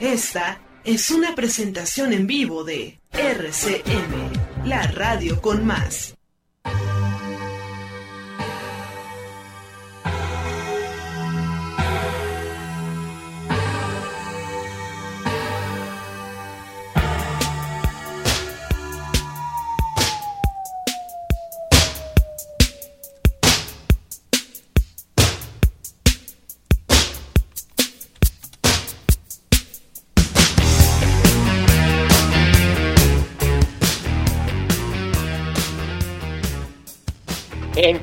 Esta es una presentación en vivo de RCM, la radio con más.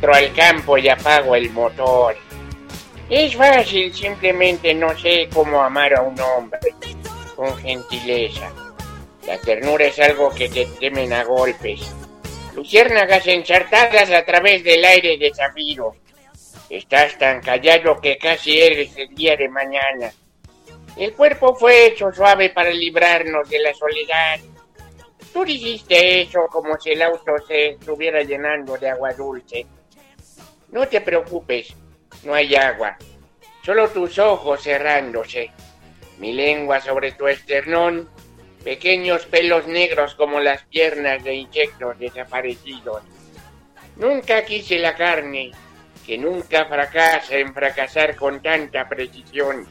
Entro al campo y apago el motor. Es fácil, simplemente no sé cómo amar a un hombre. Con gentileza. La ternura es algo que te temen a golpes. Luciérnagas ensartadas a través del aire de zafiro. Estás tan callado que casi eres el día de mañana. El cuerpo fue hecho suave para librarnos de la soledad Tú dijiste eso como si el auto se estuviera llenando de agua dulce. No te preocupes, no hay agua. Solo tus ojos cerrándose. Mi lengua sobre tu esternón. Pequeños pelos negros como las piernas de insectos desaparecidos. Nunca quise la carne, que nunca fracasa en fracasar con tanta precisión.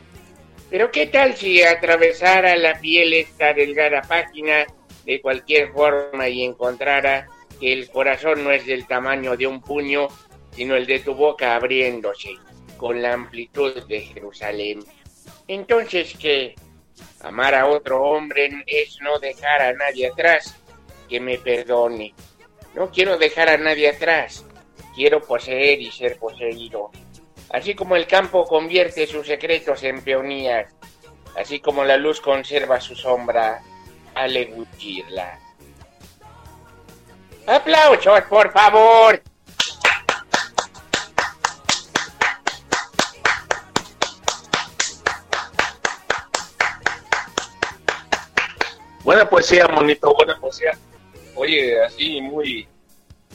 Pero qué tal si atravesara la piel esta delgada página de cualquier forma y encontrara que el corazón no es del tamaño de un puño, sino el de tu boca abriéndose con la amplitud de Jerusalén. Entonces que amar a otro hombre es no dejar a nadie atrás, que me perdone. No quiero dejar a nadie atrás, quiero poseer y ser poseído. Así como el campo convierte sus secretos en peonías, así como la luz conserva su sombra, aleguchirla. ¡Aplausos, por favor! Buena poesía, monito, buena poesía. Oye, así muy,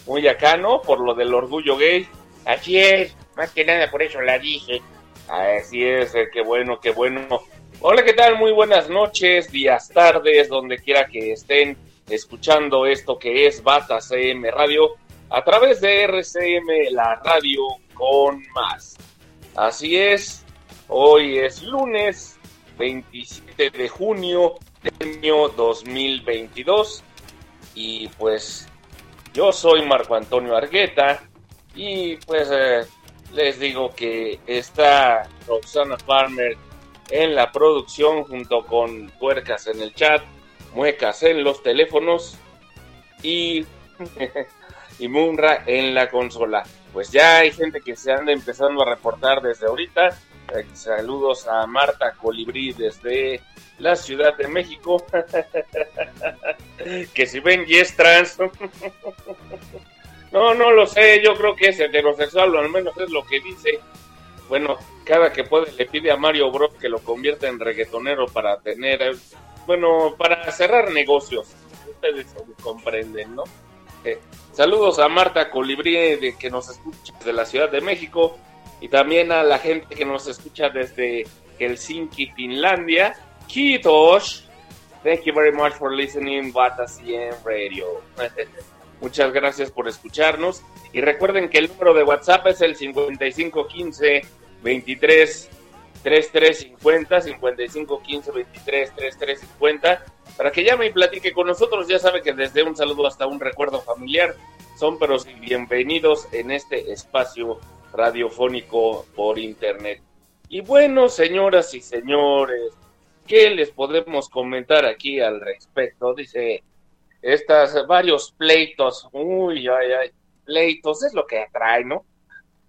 muy acá, ¿no? Por lo del orgullo gay. Así es, más que nada por eso la dije. Así es, eh, qué bueno, qué bueno. Hola, ¿qué tal? Muy buenas noches, días, tardes, donde quiera que estén escuchando esto que es Bata CM Radio a través de RCM, la radio con más. Así es, hoy es lunes 27 de junio del año 2022 y pues yo soy Marco Antonio Argueta y pues eh, les digo que está Roxana Farmer en la producción junto con tuercas en el chat, muecas en los teléfonos y, y Munra en la consola. Pues ya hay gente que se anda empezando a reportar desde ahorita. Eh, saludos a Marta Colibrí desde la Ciudad de México. que si ven y es trans. no, no lo sé, yo creo que es heterosexual, o al menos es lo que dice. Bueno, cada que puede le pide a Mario Bros que lo convierta en reggaetonero para tener, eh, bueno, para cerrar negocios. Ustedes comprenden, ¿no? Eh, saludos a Marta Colibrí de que nos escucha desde la Ciudad de México y también a la gente que nos escucha desde Helsinki, Finlandia. Kitos. Thank you very much for listening Bata CM Radio. Muchas gracias por escucharnos y recuerden que el número de WhatsApp es el 5515 23 3350 55 15 23 3350 para que llame y platique con nosotros. Ya sabe que desde un saludo hasta un recuerdo familiar son pero bienvenidos en este espacio radiofónico por internet. Y bueno, señoras y señores, ¿qué les podemos comentar aquí al respecto? Dice, estas varios pleitos, uy, ay, ay, pleitos es lo que atrae, ¿no?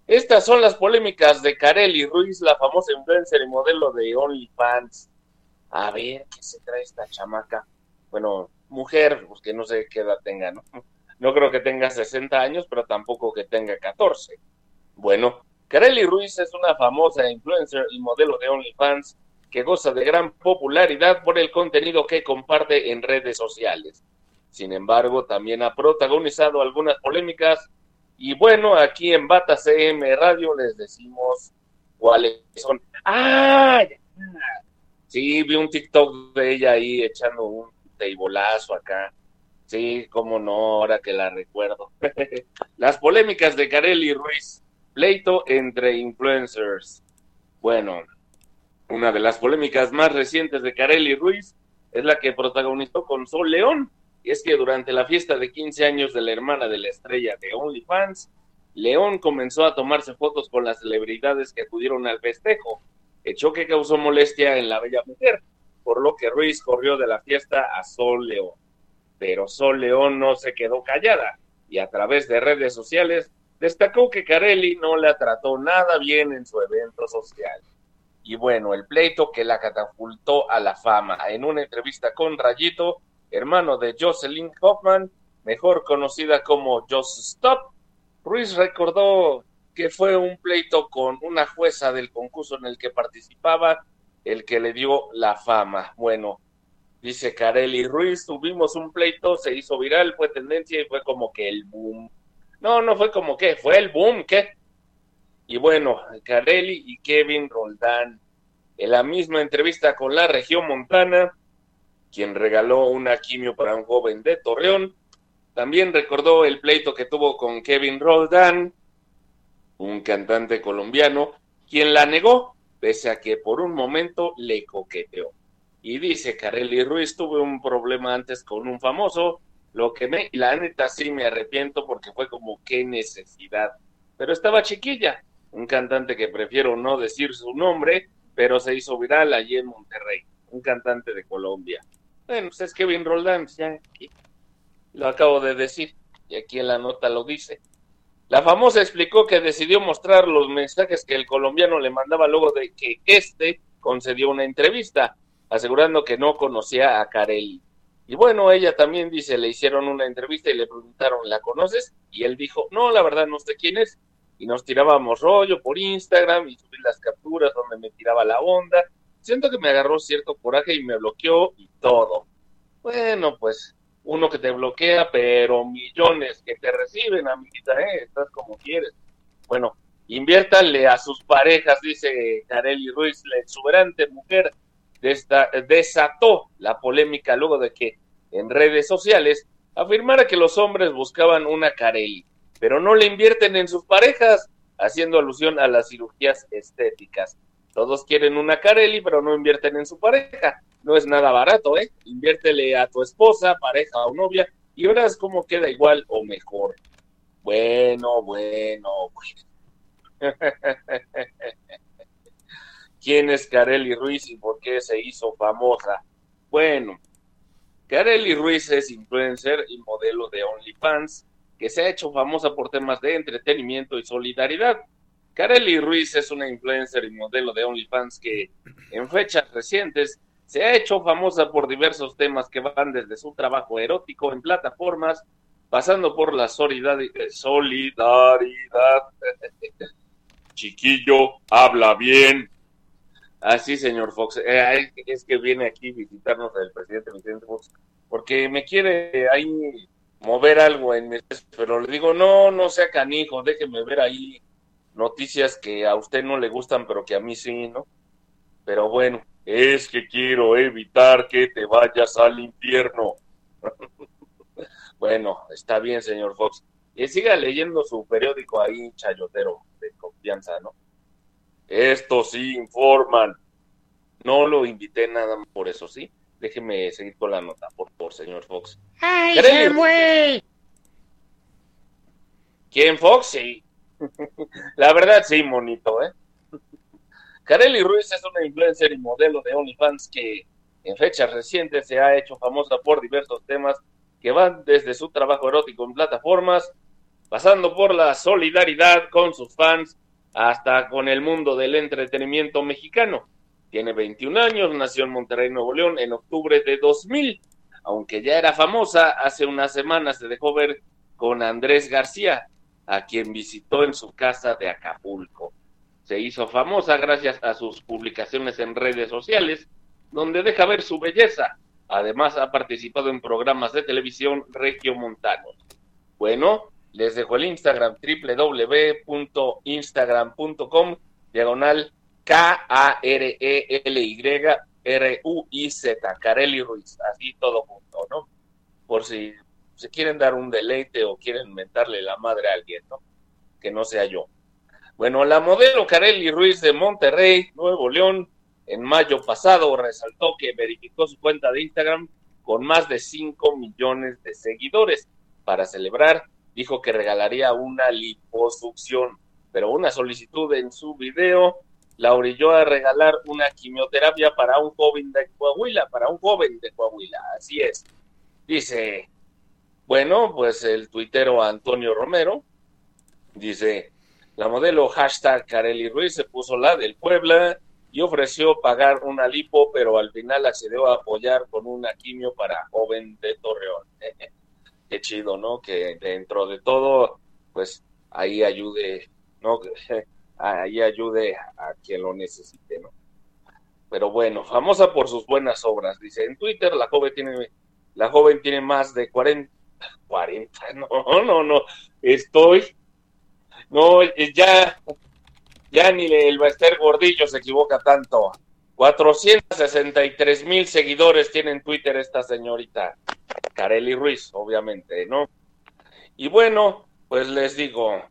Estas son las polémicas de Kareli Ruiz, la famosa influencer y modelo de OnlyFans. a ver qué se trae esta chamaca. Bueno, mujer, pues que no sé qué edad tenga, ¿no? No creo que tenga 60 años, pero tampoco que tenga 14. Bueno, Kareli Ruiz es una famosa influencer y modelo de OnlyFans que goza de gran popularidad por el contenido que comparte en redes sociales. Sin embargo, también ha protagonizado algunas polémicas y bueno, aquí en Bata CM Radio les decimos cuáles son. ¡Ah! Sí, vi un TikTok de ella ahí echando un teibolazo acá. Sí, cómo no, ahora que la recuerdo. Las polémicas de Kareli Ruiz. Pleito entre influencers. Bueno, una de las polémicas más recientes de Kareli Ruiz es la que protagonizó con Sol León. Y es que durante la fiesta de 15 años de la hermana de la estrella de OnlyFans, León comenzó a tomarse fotos con las celebridades que acudieron al festejo, hecho que causó molestia en la bella mujer, por lo que Ruiz corrió de la fiesta a Sol León. Pero Sol León no se quedó callada y a través de redes sociales destacó que Carelli no la trató nada bien en su evento social. Y bueno, el pleito que la catapultó a la fama. En una entrevista con Rayito, hermano de Jocelyn Hoffman, mejor conocida como Just Stop, Ruiz recordó que fue un pleito con una jueza del concurso en el que participaba el que le dio la fama. Bueno, dice Carelli Ruiz, tuvimos un pleito, se hizo viral, fue tendencia y fue como que el boom no, no fue como que, fue el boom, ¿qué? Y bueno, Carelli y Kevin Roldán, en la misma entrevista con la región montana, quien regaló una quimio para un joven de Torreón, también recordó el pleito que tuvo con Kevin Roldán, un cantante colombiano, quien la negó, pese a que por un momento le coqueteó. Y dice Carelli Ruiz, tuve un problema antes con un famoso, lo que me, la neta sí me arrepiento porque fue como qué necesidad. Pero estaba chiquilla, un cantante que prefiero no decir su nombre, pero se hizo viral allí en Monterrey, un cantante de Colombia. Bueno, pues es Kevin Roldán, ya aquí lo acabo de decir, y aquí en la nota lo dice. La famosa explicó que decidió mostrar los mensajes que el colombiano le mandaba luego de que éste concedió una entrevista, asegurando que no conocía a Carelli. Y bueno, ella también dice, le hicieron una entrevista y le preguntaron, ¿la conoces? Y él dijo, no, la verdad no sé quién es. Y nos tirábamos rollo por Instagram y subí las capturas donde me tiraba la onda. Siento que me agarró cierto coraje y me bloqueó y todo. Bueno, pues uno que te bloquea, pero millones que te reciben, amiguita, ¿eh? Estás como quieres. Bueno, inviértanle a sus parejas, dice Kareli Ruiz, la exuberante mujer desató la polémica luego de que en redes sociales afirmara que los hombres buscaban una Carelli, pero no le invierten en sus parejas, haciendo alusión a las cirugías estéticas. Todos quieren una Carelli, pero no invierten en su pareja. No es nada barato, ¿eh? Inviértele a tu esposa, pareja o novia y verás cómo queda igual o mejor. Bueno, bueno, bueno. quién es Kareli Ruiz y por qué se hizo famosa. Bueno, Kareli Ruiz es influencer y modelo de OnlyFans que se ha hecho famosa por temas de entretenimiento y solidaridad. Kareli Ruiz es una influencer y modelo de OnlyFans que en fechas recientes se ha hecho famosa por diversos temas que van desde su trabajo erótico en plataformas, pasando por la solidaridad. Chiquillo, habla bien. Ah, sí, señor Fox. Eh, es que viene aquí visitarnos el presidente Vicente Fox, porque me quiere ahí mover algo en mi... Pero le digo, no, no sea canijo, déjeme ver ahí noticias que a usted no le gustan, pero que a mí sí, ¿no? Pero bueno, es que quiero evitar que te vayas al infierno. bueno, está bien, señor Fox. Y siga leyendo su periódico ahí, chayotero, de confianza, ¿no? Estos sí informan. No lo invité nada más por eso, ¿sí? Déjeme seguir con la nota, por favor, señor Fox. ¡Ay, Samuel! ¿Quién, Fox? Sí. la verdad, sí, monito, ¿eh? Kareli Ruiz es una influencer y modelo de OnlyFans que en fechas recientes se ha hecho famosa por diversos temas que van desde su trabajo erótico en plataformas, pasando por la solidaridad con sus fans hasta con el mundo del entretenimiento mexicano. Tiene 21 años, nació en Monterrey, Nuevo León, en octubre de 2000. Aunque ya era famosa, hace unas semanas se dejó ver con Andrés García, a quien visitó en su casa de Acapulco. Se hizo famosa gracias a sus publicaciones en redes sociales, donde deja ver su belleza. Además, ha participado en programas de televisión regiomontanos. Bueno, les dejo el Instagram www.instagram.com diagonal K-A-R-E-L-Y-R-U-I-Z, Carelli Ruiz, así todo junto, ¿no? Por si se quieren dar un deleite o quieren mentarle la madre a alguien, ¿no? Que no sea yo. Bueno, la modelo Carelli Ruiz de Monterrey, Nuevo León, en mayo pasado resaltó que verificó su cuenta de Instagram con más de 5 millones de seguidores. Para celebrar, dijo que regalaría una liposucción, pero una solicitud en su video la orilló a regalar una quimioterapia para un joven de Coahuila, para un joven de Coahuila, así es. Dice, bueno, pues el tuitero Antonio Romero dice, la modelo hashtag Carely Ruiz se puso la del Puebla y ofreció pagar una lipo, pero al final accedió a apoyar con una quimio para joven de Torreón. Qué chido, ¿no? Que dentro de todo, pues ahí ayude, ¿no? ahí ayude a quien lo necesite, ¿no? Pero bueno, famosa por sus buenas obras, dice en Twitter, la joven tiene, la joven tiene más de 40, 40, no, no, no, estoy, no, ya, ya ni el Bester Gordillo se equivoca tanto. 463 mil seguidores tiene en Twitter esta señorita, Carely Ruiz, obviamente, ¿no? Y bueno, pues les digo,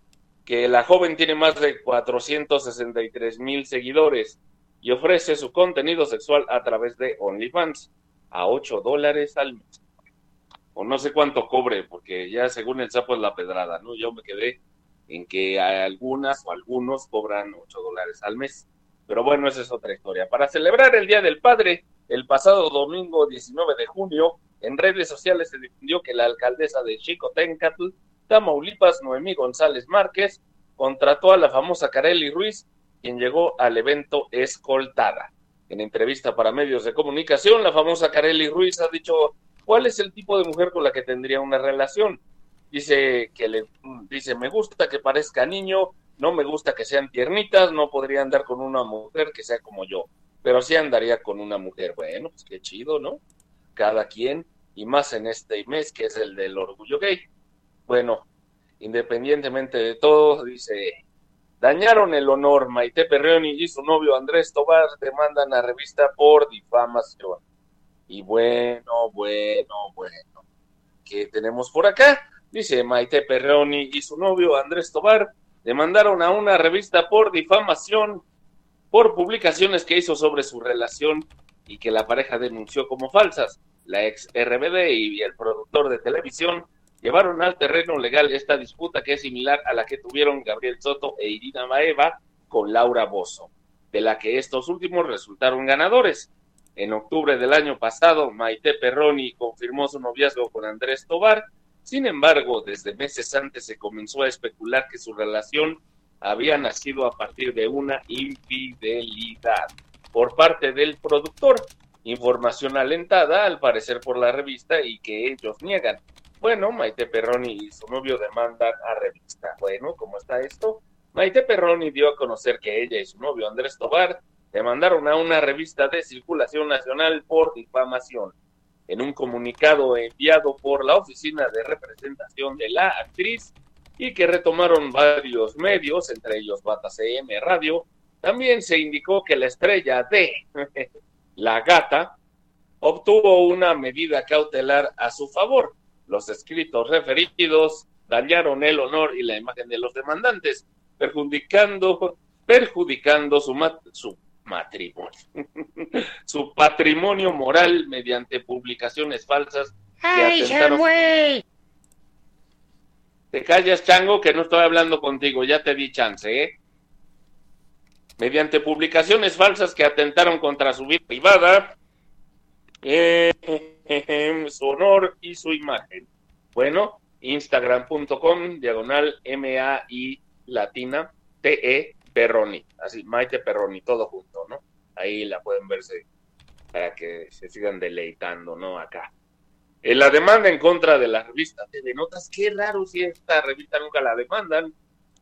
que la joven tiene más de 463 mil seguidores y ofrece su contenido sexual a través de OnlyFans a 8 dólares al mes. O no sé cuánto cobre, porque ya según el sapo es la pedrada, ¿no? Yo me quedé en que algunas o algunos cobran 8 dólares al mes. Pero bueno, esa es otra historia. Para celebrar el Día del Padre, el pasado domingo 19 de junio, en redes sociales se difundió que la alcaldesa de Chicotencatl Tamaulipas, Noemí González Márquez, contrató a la famosa Carely Ruiz, quien llegó al evento escoltada. En entrevista para medios de comunicación, la famosa Carely Ruiz ha dicho cuál es el tipo de mujer con la que tendría una relación. Dice que le dice, me gusta que parezca niño, no me gusta que sean tiernitas, no podría andar con una mujer que sea como yo, pero sí andaría con una mujer. Bueno, pues qué chido, ¿no? Cada quien, y más en este mes que es el del orgullo gay. Bueno, independientemente de todo, dice, dañaron el honor. Maite Perreoni y su novio Andrés Tobar demandan a revista por difamación. Y bueno, bueno, bueno, ¿qué tenemos por acá? Dice Maite Perreoni y su novio Andrés Tobar demandaron a una revista por difamación por publicaciones que hizo sobre su relación y que la pareja denunció como falsas. La ex RBD y el productor de televisión llevaron al terreno legal esta disputa que es similar a la que tuvieron Gabriel Soto e Irina Maeva con Laura Bozo, de la que estos últimos resultaron ganadores. En octubre del año pasado, Maite Perroni confirmó su noviazgo con Andrés Tobar. Sin embargo, desde meses antes se comenzó a especular que su relación había nacido a partir de una infidelidad por parte del productor. Información alentada, al parecer, por la revista y que ellos niegan. Bueno, Maite Perroni y su novio demandan a revista. Bueno, ¿cómo está esto? Maite Perroni dio a conocer que ella y su novio Andrés Tobar demandaron a una revista de circulación nacional por difamación. En un comunicado enviado por la Oficina de Representación de la Actriz y que retomaron varios medios, entre ellos Bata CM Radio, también se indicó que la estrella de La Gata obtuvo una medida cautelar a su favor. Los escritos referidos dañaron el honor y la imagen de los demandantes, perjudicando, perjudicando su, su matrimonio, su patrimonio moral mediante publicaciones falsas. ¡Ay, Te callas, chango, que no estoy hablando contigo, ya te di chance, ¿eh? Mediante publicaciones falsas que atentaron contra su vida privada, eh, su honor y su imagen. Bueno, instagram.com, diagonal M-A-I latina T-E Perroni, así, Maite Perroni, todo junto, ¿no? ahí la pueden verse para que se sigan deleitando, ¿no? Acá. La demanda en contra de la revista TV Notas, qué raro si esta revista nunca la demandan.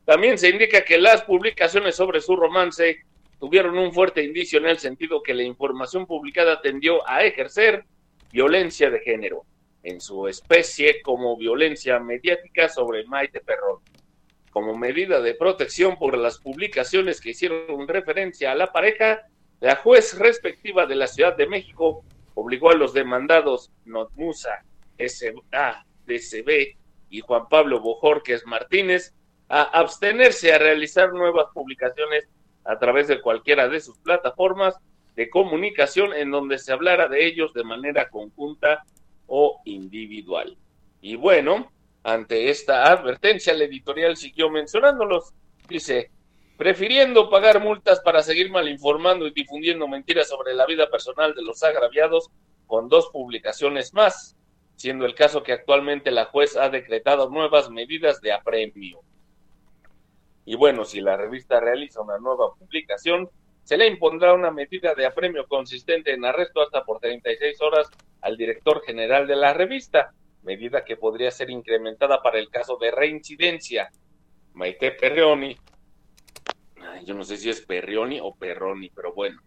También se indica que las publicaciones sobre su romance tuvieron un fuerte indicio en el sentido que la información publicada tendió a ejercer violencia de género, en su especie como violencia mediática sobre Maite Perrón. Como medida de protección por las publicaciones que hicieron referencia a la pareja, la juez respectiva de la Ciudad de México obligó a los demandados Notmusa S.A. DCB y Juan Pablo Bojorques Martínez a abstenerse a realizar nuevas publicaciones a través de cualquiera de sus plataformas de comunicación en donde se hablara de ellos de manera conjunta o individual. Y bueno, ante esta advertencia, la editorial siguió mencionándolos. Dice, prefiriendo pagar multas para seguir malinformando y difundiendo mentiras sobre la vida personal de los agraviados con dos publicaciones más, siendo el caso que actualmente la juez ha decretado nuevas medidas de apremio. Y bueno, si la revista realiza una nueva publicación, se le impondrá una medida de apremio consistente en arresto hasta por 36 horas al director general de la revista, medida que podría ser incrementada para el caso de reincidencia. Maite Perrioni yo no sé si es Perrioni o Perroni, pero bueno.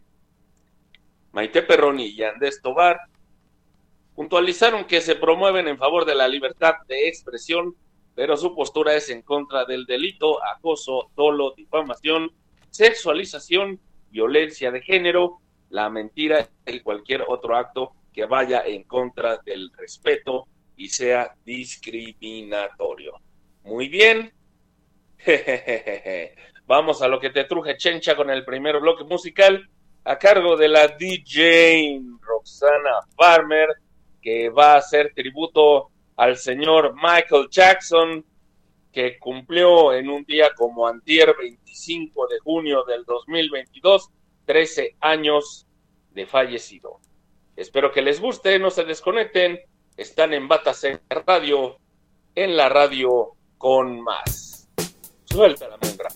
Maite Perroni y Andrés Tobar puntualizaron que se promueven en favor de la libertad de expresión, pero su postura es en contra del delito, acoso, dolo, difamación, sexualización, violencia de género, la mentira y cualquier otro acto que vaya en contra del respeto y sea discriminatorio. Muy bien. Vamos a lo que te truje Chencha con el primer bloque musical a cargo de la DJ Roxana Farmer, que va a hacer tributo al señor Michael Jackson, que cumplió en un día como antier 25 de junio del 2022, 13 años de fallecido. Espero que les guste, no se desconecten, están en Batas Radio, en la radio con más. Suelta la mungra.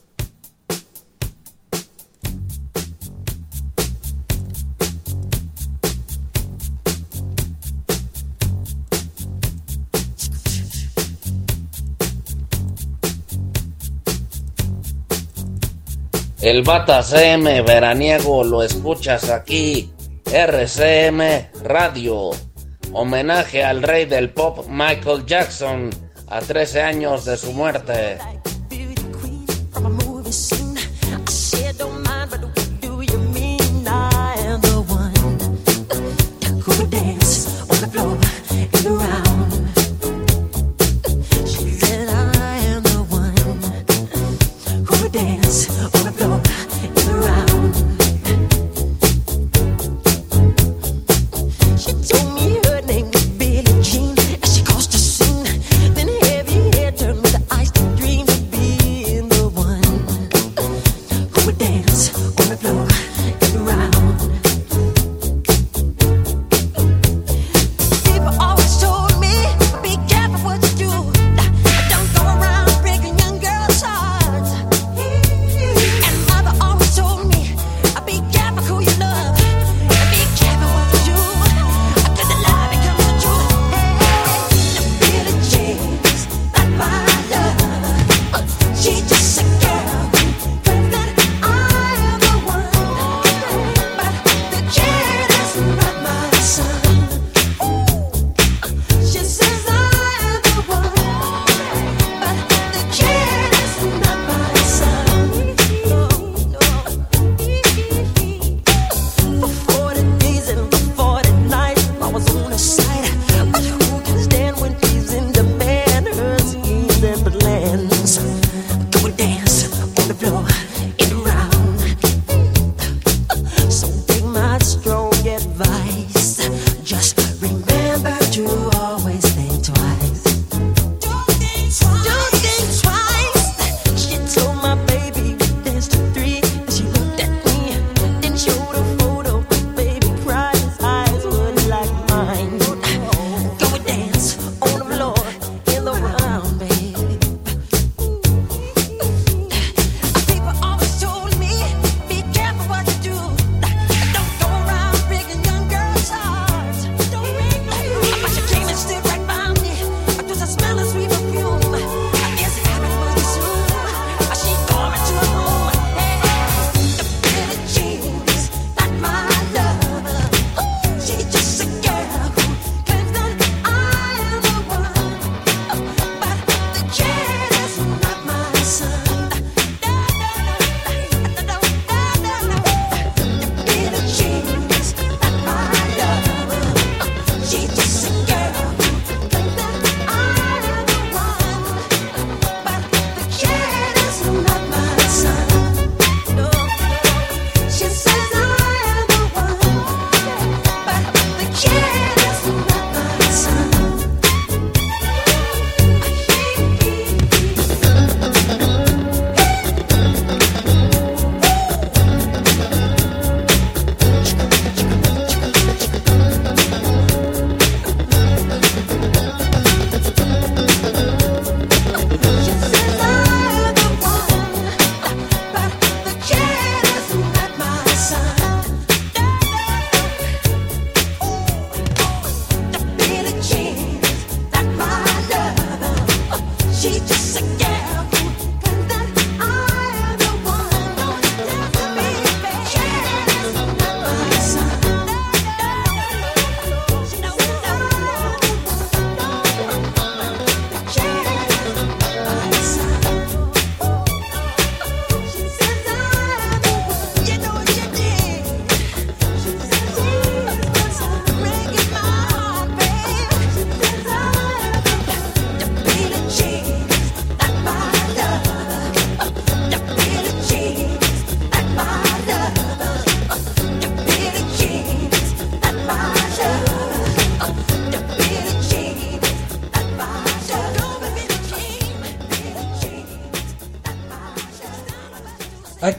El Bata CM veraniego lo escuchas aquí. RCM Radio. Homenaje al rey del pop Michael Jackson a 13 años de su muerte.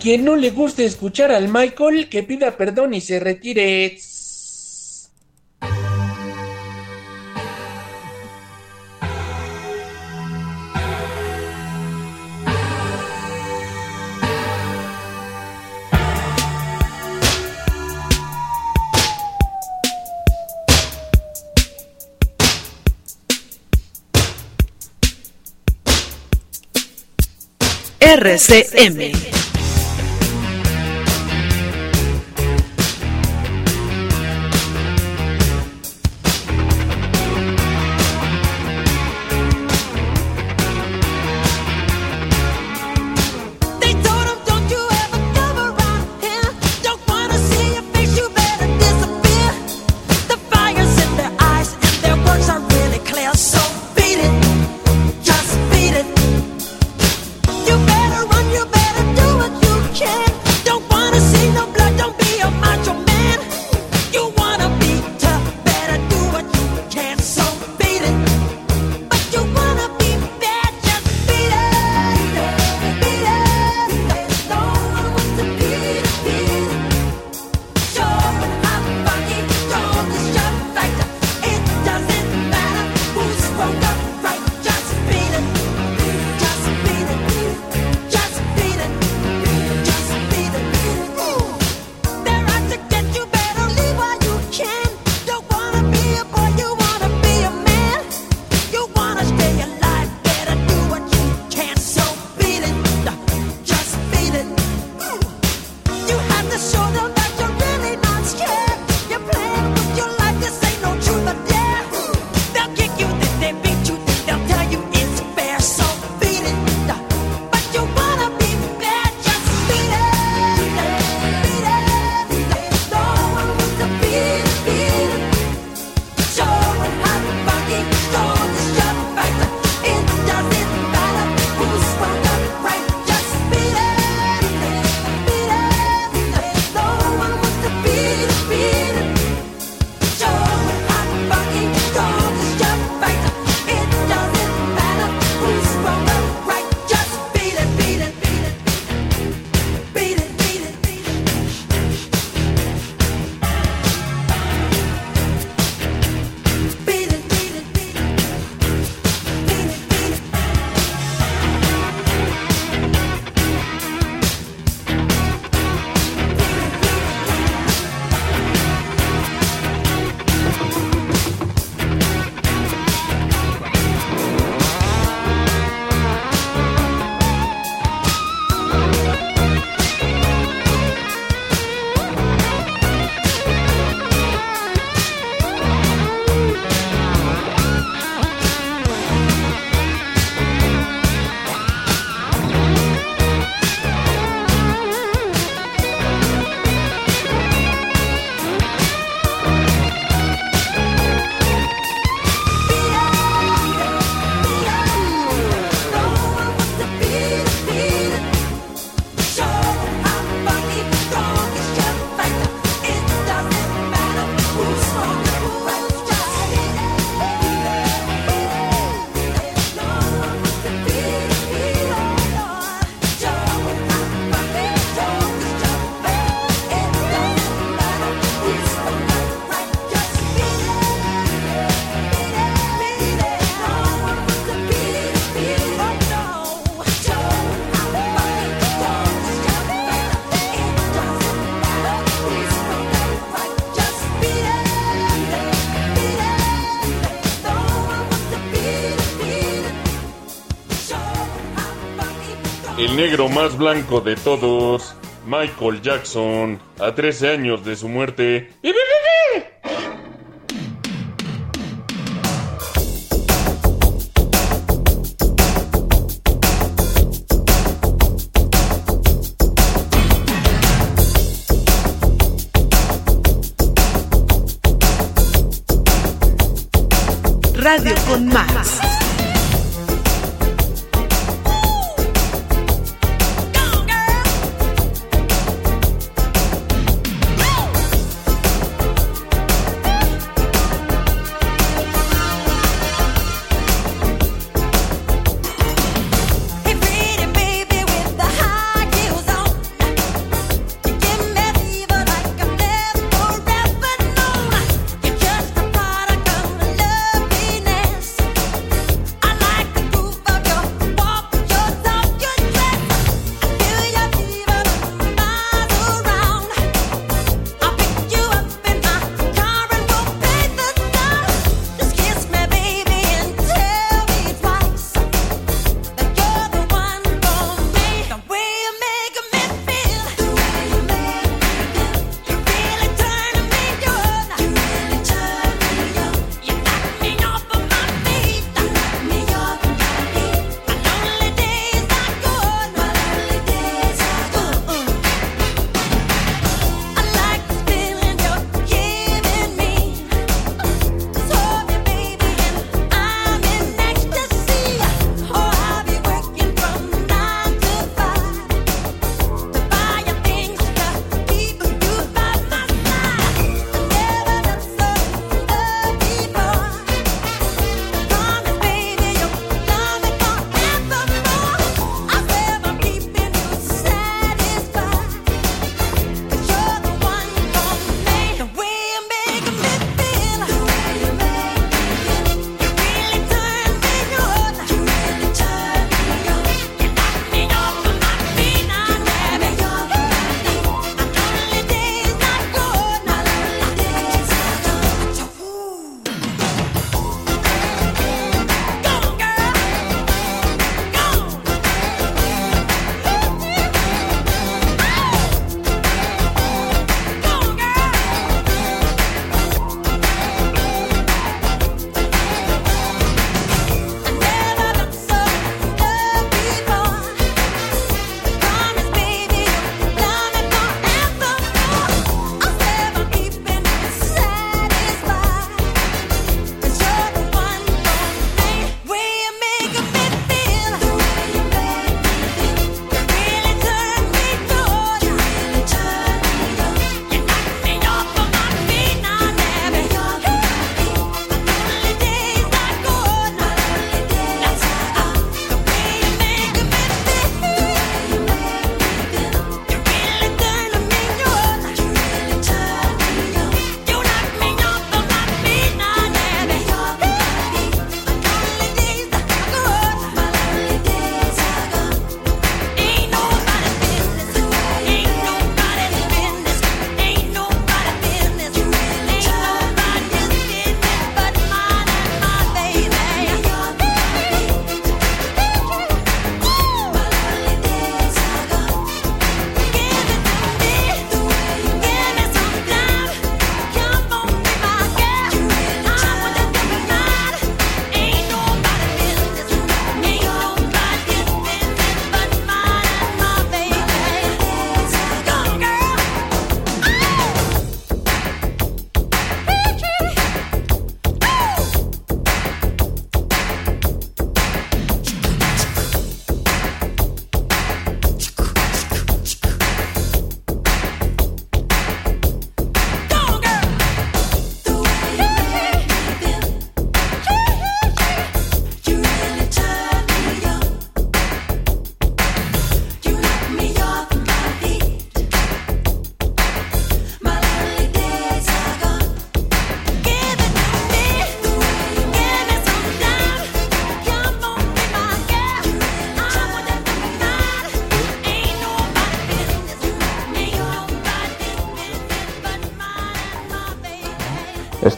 Quien no le guste escuchar al Michael, que pida perdón y se retire. RCM. Negro más blanco de todos, Michael Jackson, a 13 años de su muerte. Radio con más.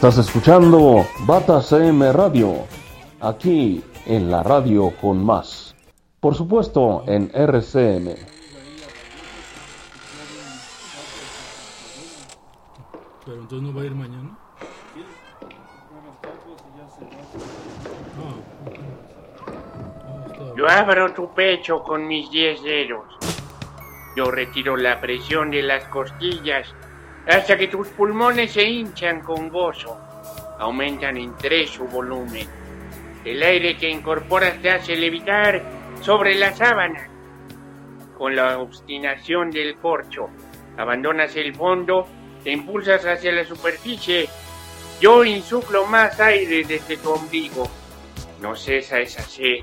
Estás escuchando Bata CM Radio, aquí en la radio con más. Por supuesto, en RCM. Pero entonces no va a ir mañana. Yo abro tu pecho con mis diez dedos. Yo retiro la presión de las costillas hasta que tus pulmones se hinchan con gozo. Aumentan en tres su volumen. El aire que incorporas te hace levitar sobre la sábana. Con la obstinación del corcho, abandonas el fondo, te impulsas hacia la superficie. Yo insuflo más aire desde tu ombligo. No cesa esa sed.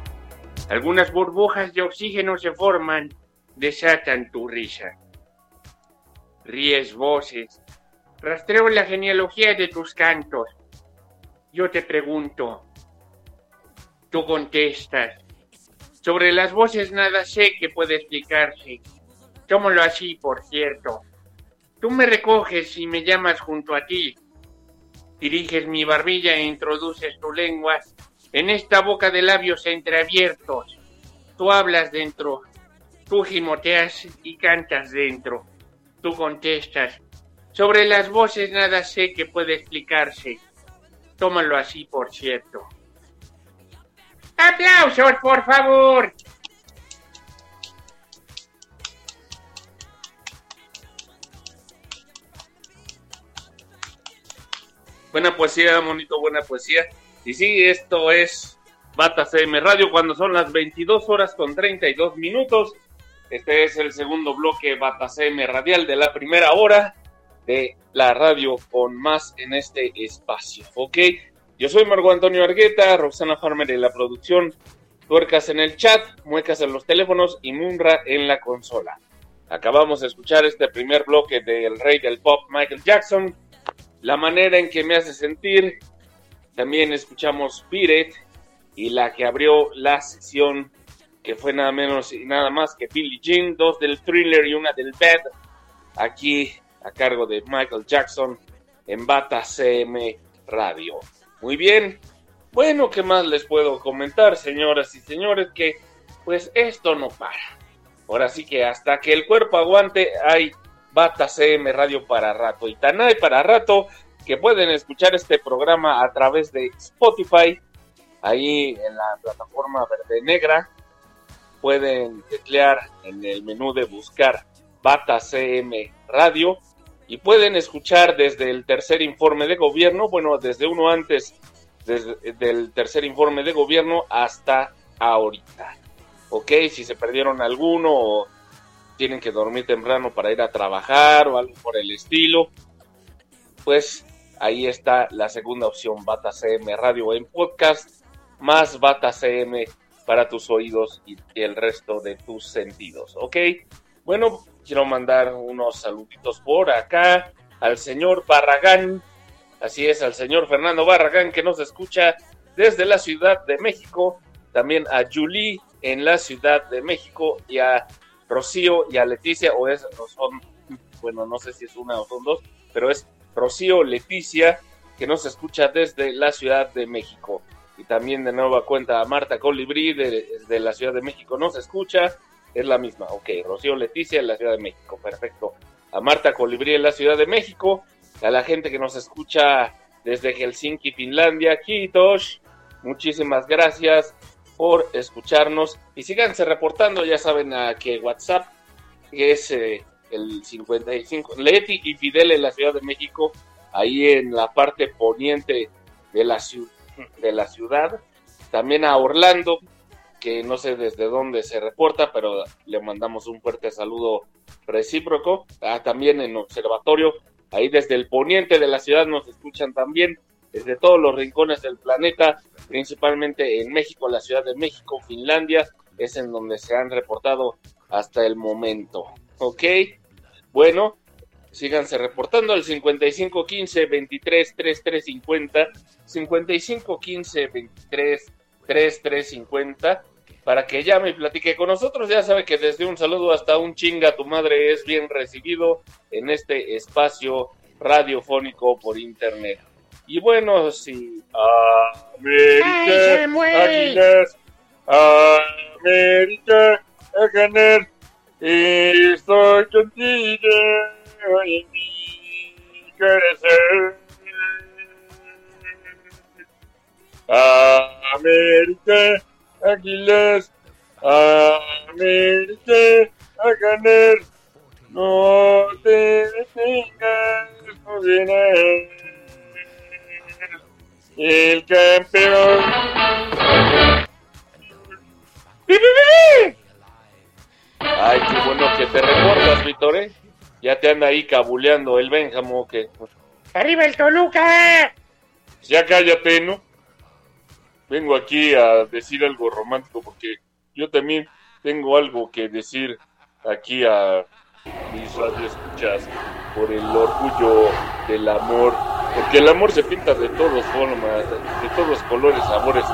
Algunas burbujas de oxígeno se forman, desatan tu risa. Ríes voces. Rastreo la genealogía de tus cantos. Yo te pregunto. Tú contestas. Sobre las voces nada sé que puede explicarse. Tómalo así, por cierto. Tú me recoges y me llamas junto a ti. Diriges mi barbilla e introduces tu lengua en esta boca de labios entreabiertos. Tú hablas dentro, tú gimoteas y cantas dentro. Tú contestas. Sobre las voces nada sé que puede explicarse. Tómalo así, por cierto. ¡Aplausos, por favor! Buena poesía, monito, buena poesía. Y sí, esto es Bata CM Radio cuando son las 22 horas con 32 minutos. Este es el segundo bloque Bata CM Radial de la primera hora de la radio con más en este espacio. Ok, yo soy Marco Antonio Argueta, Roxana Farmer en la producción, tuercas en el chat, muecas en los teléfonos y Munra en la consola. Acabamos de escuchar este primer bloque del rey del pop Michael Jackson, la manera en que me hace sentir. También escuchamos Spirit y la que abrió la sesión, que fue nada menos y nada más que Billie Jean, dos del thriller y una del bed, aquí a cargo de Michael Jackson en Bata CM Radio. Muy bien. Bueno, ¿qué más les puedo comentar, señoras y señores? Que pues esto no para. Ahora sí que hasta que el cuerpo aguante hay Bata CM Radio para rato. Y tan hay para rato que pueden escuchar este programa a través de Spotify, ahí en la plataforma verde negra. Pueden teclear en el menú de buscar Bata CM Radio y pueden escuchar desde el tercer informe de gobierno, bueno, desde uno antes desde, del tercer informe de gobierno hasta ahorita. Ok, si se perdieron alguno o tienen que dormir temprano para ir a trabajar o algo por el estilo, pues ahí está la segunda opción, Bata CM Radio en podcast, más Bata CM para tus oídos y el resto de tus sentidos. Ok, bueno, quiero mandar unos saluditos por acá al señor Barragán, así es, al señor Fernando Barragán que nos escucha desde la Ciudad de México, también a Julie en la Ciudad de México y a Rocío y a Leticia, o es, o son, bueno, no sé si es una o son dos, pero es Rocío Leticia que nos escucha desde la Ciudad de México. Y también de nueva cuenta a Marta Colibrí de, de la Ciudad de México. Nos escucha es la misma. Ok, Rocío Leticia en la Ciudad de México, perfecto. A Marta Colibrí en la Ciudad de México, a la gente que nos escucha desde Helsinki, Finlandia, Kitos, muchísimas gracias por escucharnos. Y síganse reportando, ya saben a que WhatsApp es eh, el 55, Leti y Fidel en la Ciudad de México, ahí en la parte poniente de la, de la ciudad, también a Orlando, que no sé desde dónde se reporta, pero le mandamos un fuerte saludo recíproco. Ah, también en observatorio, ahí desde el poniente de la ciudad nos escuchan también, desde todos los rincones del planeta, principalmente en México, la Ciudad de México, Finlandia, es en donde se han reportado hasta el momento. ¿Ok? Bueno, síganse reportando al 5515 23 3350 5515 23 3350 para que llame y platique con nosotros. Ya sabe que desde un saludo hasta un chinga tu madre es bien recibido en este espacio radiofónico por internet. Y bueno, si América. Águilas, América, a ganar, estoy contigo mi corazón. América, Águilas, América, a ganar, no te detengas, no ganar. El campeón. Ay, qué bueno que te reportas, Víctor, ¿eh? Ya te anda ahí cabuleando el Benjamo que... ¡Arriba el Toluca! Ya cállate, ¿no? Vengo aquí a decir algo romántico porque yo también tengo algo que decir aquí a mis radioescuchas por el orgullo del amor. Porque el amor se pinta de todas formas, de todos colores, sabores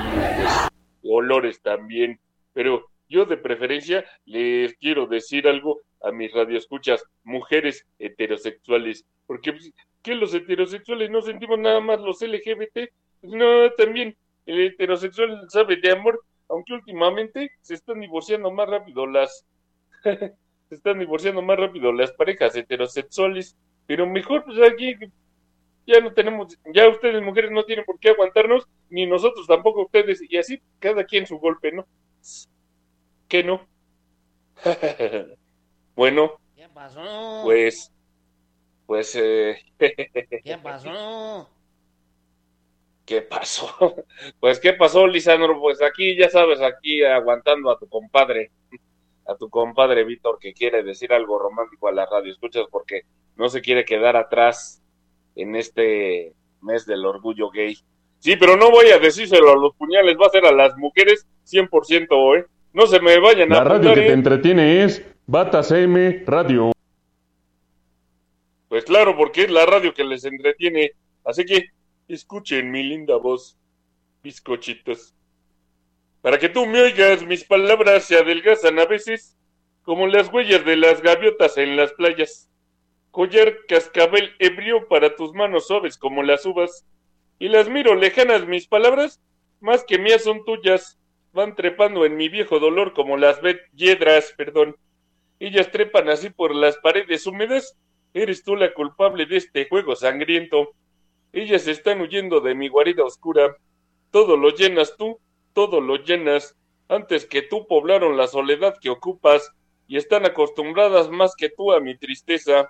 y pues, olores también. Pero yo de preferencia les quiero decir algo a mis radioescuchas, mujeres heterosexuales. Porque, pues, ¿qué los heterosexuales no sentimos nada más los LGBT? No, también el heterosexual sabe de amor, aunque últimamente se están divorciando más rápido las se están divorciando más rápido las parejas heterosexuales, pero mejor pues aquí ya no tenemos, ya ustedes mujeres no tienen por qué aguantarnos, ni nosotros tampoco ustedes, y así cada quien su golpe, ¿no? ¿Qué no? bueno, ¿Qué pasó? pues, pues, eh, ¿Qué pasó? ¿Qué pasó? Pues, ¿qué pasó, Lisandro? Pues aquí, ya sabes, aquí aguantando a tu compadre, a tu compadre Víctor, que quiere decir algo romántico a la radio. Escuchas, porque no se quiere quedar atrás en este mes del orgullo gay. Sí, pero no voy a decírselo a los puñales, va a ser a las mujeres 100%, ¿eh? No se me vayan a La radio que te ¿eh? entretiene es Bata CM Radio. Pues claro, porque es la radio que les entretiene. Así que escuchen mi linda voz, bizcochitos. Para que tú me oigas, mis palabras se adelgazan a veces como las huellas de las gaviotas en las playas. Collar cascabel ebrio para tus manos suaves como las uvas. Y las miro lejanas mis palabras, más que mías son tuyas. Van trepando en mi viejo dolor como las hiedras, perdón. Ellas trepan así por las paredes húmedas. Eres tú la culpable de este juego sangriento. Ellas están huyendo de mi guarida oscura. Todo lo llenas tú, todo lo llenas. Antes que tú poblaron la soledad que ocupas y están acostumbradas más que tú a mi tristeza.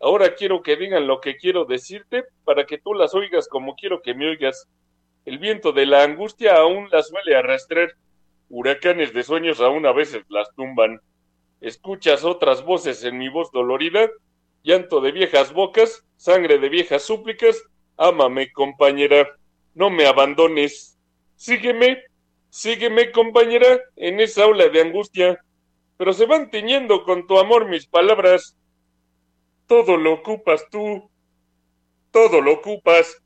Ahora quiero que digan lo que quiero decirte para que tú las oigas como quiero que me oigas. El viento de la angustia aún las suele arrastrar. Huracanes de sueños aún a veces las tumban. Escuchas otras voces en mi voz dolorida, llanto de viejas bocas, sangre de viejas súplicas. Ámame, compañera, no me abandones. Sígueme, sígueme, compañera, en esa ola de angustia. Pero se van tiñendo con tu amor mis palabras. Todo lo ocupas tú, todo lo ocupas.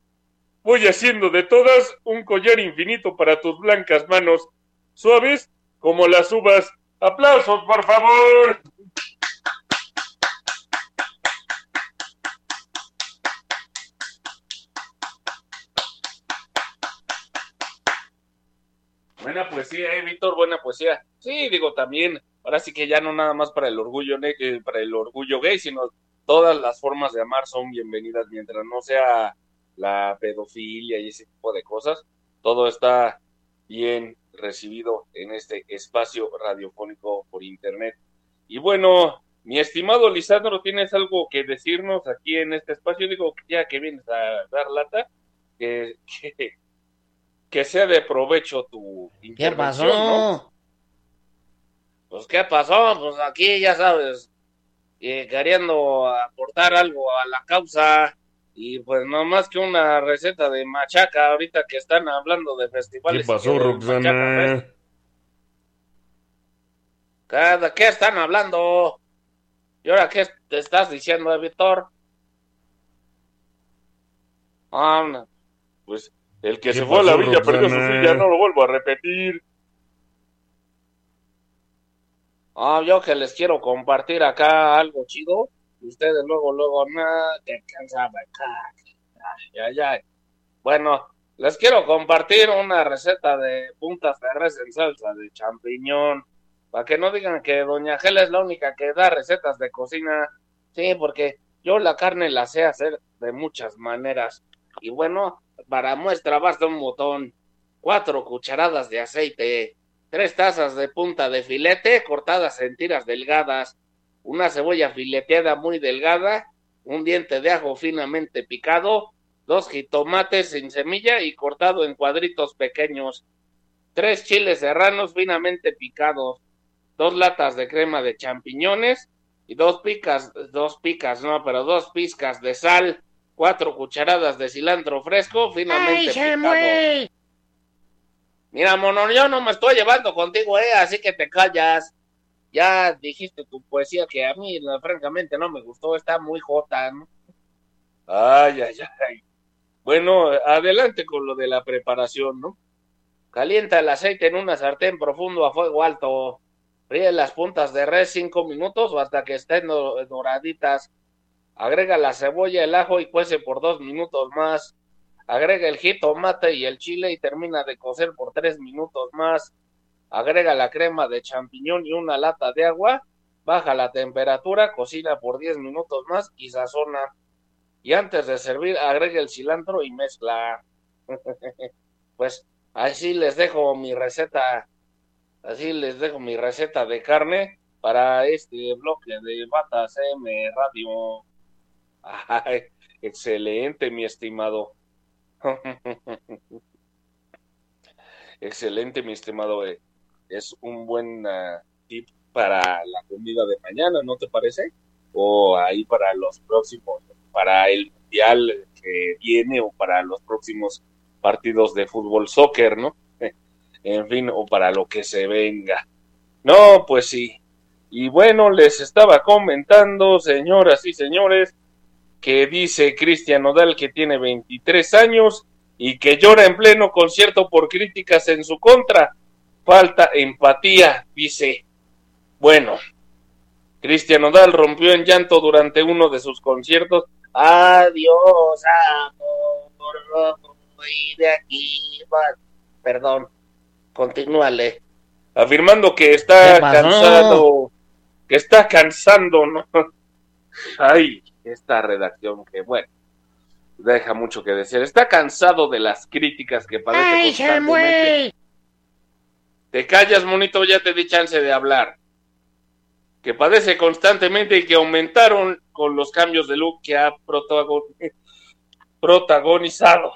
Voy haciendo de todas un collar infinito para tus blancas manos, suaves como las uvas. ¡Aplausos, por favor! Buena poesía, eh, Víctor, buena poesía. Sí, digo también, ahora sí que ya no nada más para el orgullo eh, para el orgullo gay, sino todas las formas de amar son bienvenidas mientras no sea la pedofilia y ese tipo de cosas. Todo está bien recibido en este espacio radiofónico por internet. Y bueno, mi estimado Lisandro, ¿tienes algo que decirnos aquí en este espacio? Digo, ya que vienes a dar lata, que, que, que sea de provecho tu ¿Qué intervención, pasó? ¿no? Pues, ¿qué pasó? Pues aquí, ya sabes, eh, queriendo aportar algo a la causa. Y pues no más que una receta de machaca ahorita que están hablando de ¿Qué festivales. y pasó, machaca, Roxana? ¿ves? ¿Qué, ¿De qué están hablando? ¿Y ahora qué te estás diciendo, Víctor? Ah, no. Pues el que ¿Qué se fue a la villa perdió su silla, no lo vuelvo a repetir. Ah, yo que les quiero compartir acá algo chido. Ustedes luego, luego, nada, que cansaba acá. Ay, ay, ay. Bueno, les quiero compartir una receta de puntas de res en salsa de champiñón. Para que no digan que Doña Gela es la única que da recetas de cocina. Sí, porque yo la carne la sé hacer de muchas maneras. Y bueno, para muestra basta un botón, cuatro cucharadas de aceite, tres tazas de punta de filete cortadas en tiras delgadas, una cebolla fileteada muy delgada, un diente de ajo finamente picado, dos jitomates sin semilla y cortado en cuadritos pequeños, tres chiles serranos finamente picados, dos latas de crema de champiñones y dos picas, dos picas, no, pero dos pizcas de sal, cuatro cucharadas de cilantro fresco finamente picado. Mira, mono, yo no me estoy llevando contigo, eh, así que te callas. Ya dijiste tu poesía que a mí, francamente, no me gustó, está muy jota, ¿no? Ay, ay, ay. Bueno, adelante con lo de la preparación, ¿no? Calienta el aceite en una sartén profundo a fuego alto. Fríe las puntas de res cinco minutos o hasta que estén doraditas. Agrega la cebolla, el ajo y cuece por dos minutos más. Agrega el jitomate y el chile y termina de cocer por tres minutos más. Agrega la crema de champiñón y una lata de agua. Baja la temperatura, cocina por diez minutos más y sazona. Y antes de servir, agrega el cilantro y mezcla. pues así les dejo mi receta. Así les dejo mi receta de carne para este bloque de Batas M Radio. Excelente, mi estimado. Excelente, mi estimado. eh. Es un buen ah, tip para la comida de mañana, ¿no te parece? O ahí para los próximos, para el mundial que viene o para los próximos partidos de fútbol, soccer, ¿no? En fin, o para lo que se venga. No, pues sí. Y bueno, les estaba comentando, señoras y señores, que dice Cristian Nodal que tiene 23 años y que llora en pleno concierto por críticas en su contra. Falta empatía, dice. Bueno, Cristian Nodal rompió en llanto durante uno de sus conciertos. Adiós, amor, voy de aquí. Perdón, continúale. Afirmando que está cansado, que está cansando, ¿no? Ay, esta redacción que, bueno, deja mucho que decir. Está cansado de las críticas que padece ¡Ay, constantemente. Te callas, monito, ya te di chance de hablar. Que padece constantemente y que aumentaron con los cambios de look que ha protagon- protagonizado.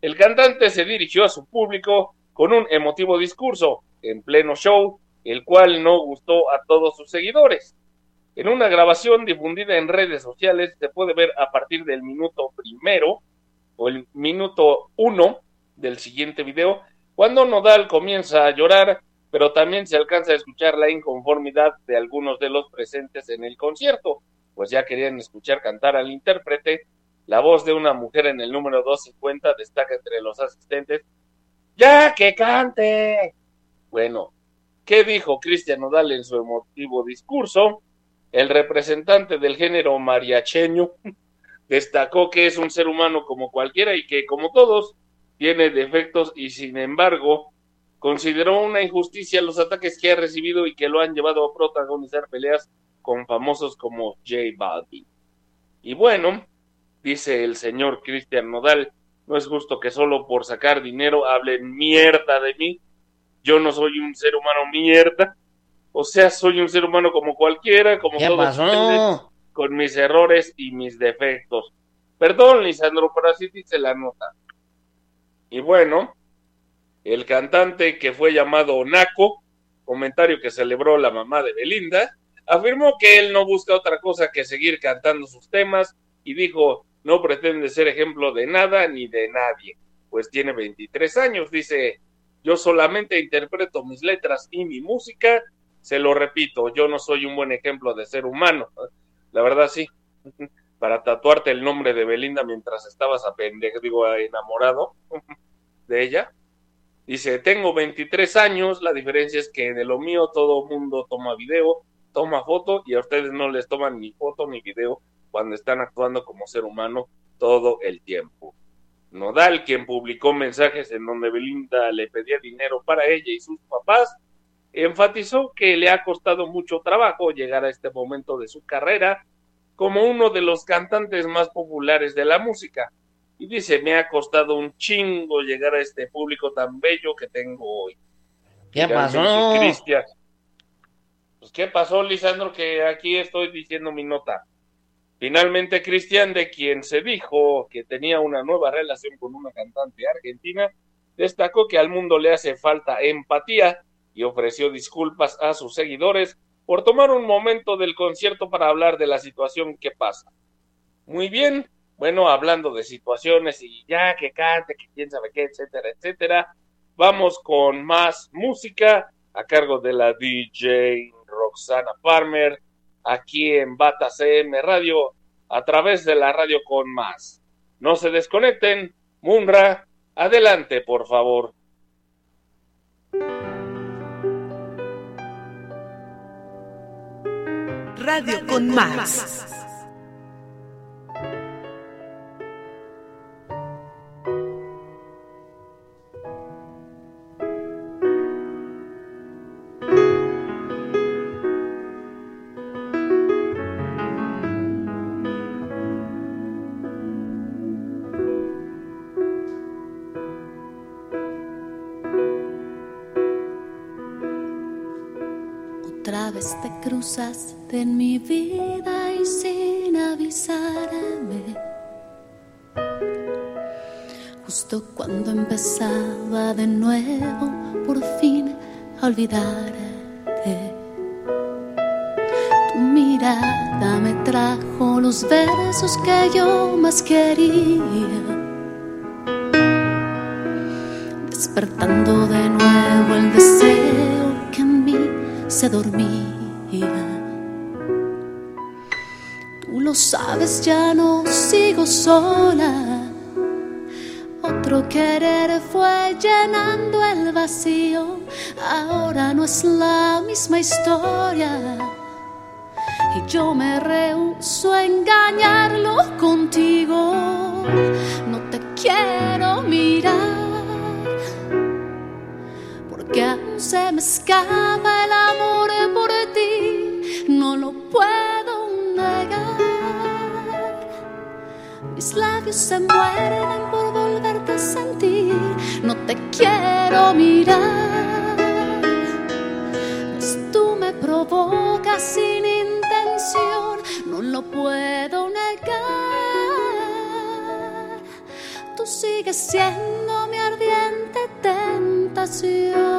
El cantante se dirigió a su público con un emotivo discurso en pleno show, el cual no gustó a todos sus seguidores. En una grabación difundida en redes sociales se puede ver a partir del minuto primero o el minuto uno del siguiente video cuando Nodal comienza a llorar, pero también se alcanza a escuchar la inconformidad de algunos de los presentes en el concierto, pues ya querían escuchar cantar al intérprete. La voz de una mujer en el número 250 destaca entre los asistentes. ¡Ya que cante! Bueno, ¿qué dijo Cristian Nodal en su emotivo discurso? El representante del género mariacheño destacó que es un ser humano como cualquiera y que, como todos, tiene defectos y, sin embargo, consideró una injusticia los ataques que ha recibido y que lo han llevado a protagonizar peleas con famosos como J Balvin. Y bueno, dice el señor Cristian Nodal, no es justo que solo por sacar dinero hablen mierda de mí. Yo no soy un ser humano mierda. O sea, soy un ser humano como cualquiera, como ¿Qué todos pasó? con mis errores y mis defectos. Perdón, Lisandro, pero así dice la nota. Y bueno, el cantante que fue llamado Naco, comentario que celebró la mamá de Belinda, afirmó que él no busca otra cosa que seguir cantando sus temas y dijo, no pretende ser ejemplo de nada ni de nadie, pues tiene 23 años, dice, yo solamente interpreto mis letras y mi música, se lo repito, yo no soy un buen ejemplo de ser humano, la verdad sí, para tatuarte el nombre de Belinda mientras estabas a digo, enamorado de ella. Dice, tengo 23 años, la diferencia es que de lo mío todo mundo toma video, toma foto y a ustedes no les toman ni foto ni video cuando están actuando como ser humano todo el tiempo. Nodal, quien publicó mensajes en donde Belinda le pedía dinero para ella y sus papás, enfatizó que le ha costado mucho trabajo llegar a este momento de su carrera como uno de los cantantes más populares de la música. Y dice, me ha costado un chingo llegar a este público tan bello que tengo hoy. ¿Qué pasó? Cristian. Pues, ¿qué pasó, Lisandro? Que aquí estoy diciendo mi nota. Finalmente, Cristian, de quien se dijo que tenía una nueva relación con una cantante argentina, destacó que al mundo le hace falta empatía y ofreció disculpas a sus seguidores por tomar un momento del concierto para hablar de la situación que pasa. Muy bien, bueno, hablando de situaciones y ya que cante, que quién sabe qué, etcétera, etcétera, vamos con más música a cargo de la DJ Roxana Farmer aquí en Bata CM Radio a través de la radio con más. No se desconecten, Munra, adelante por favor. Radio con más. Cuando empezaba de nuevo, por fin a olvidarte. Tu mirada me trajo los versos que yo más quería. Despertando de nuevo el deseo que en mí se dormía. Tú lo sabes, ya no sigo sola. Otro querer fue llenando el vacío. Ahora no es la misma historia. Y yo me rehuso a engañarlo contigo. No te quiero mirar porque aún se me escapa el amor por ti, no lo puedo negar. Mis labios se mueren por volverte no te quiero mirar. Pues tú me provocas sin intención, no lo puedo negar. Tú sigues siendo mi ardiente es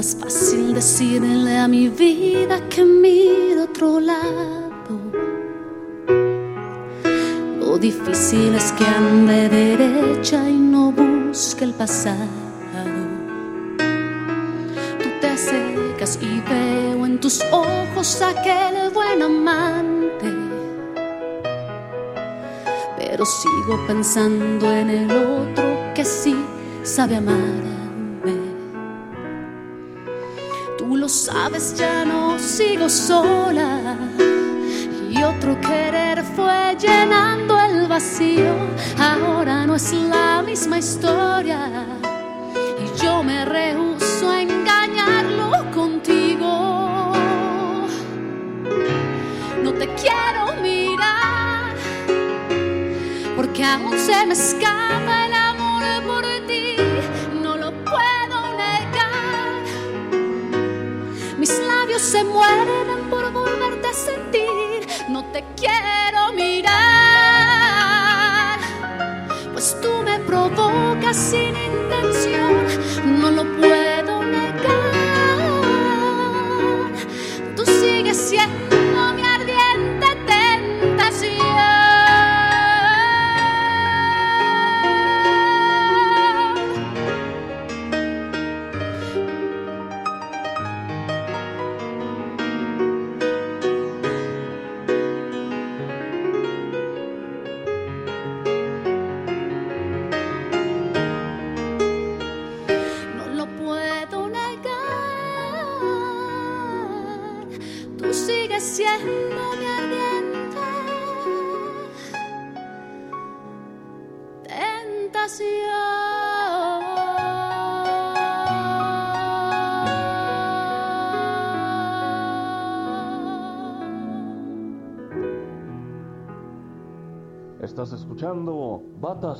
más fácil decirle a mi vida que mire otro lado. Lo difícil es que ande derecha y no busque el pasado. y veo en tus ojos aquel buen amante. Pero sigo pensando en el otro que sí sabe amarme. Ya no sigo sola. Y otro querer fue llenando el vacío. Ahora no es la misma historia. Y yo me rehuso a te quiero mirar, porque aún se me escapa quiero mirar, pues tú me provocas sin intención, no lo puedo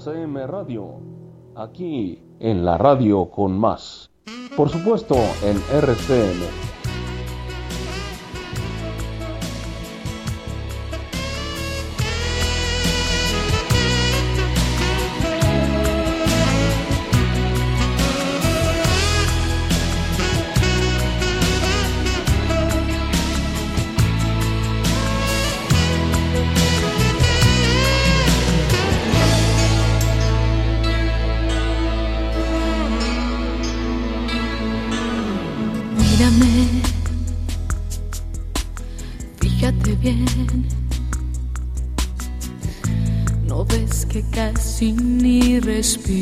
CM Radio, aquí en la radio con más. Por supuesto en RCM speak.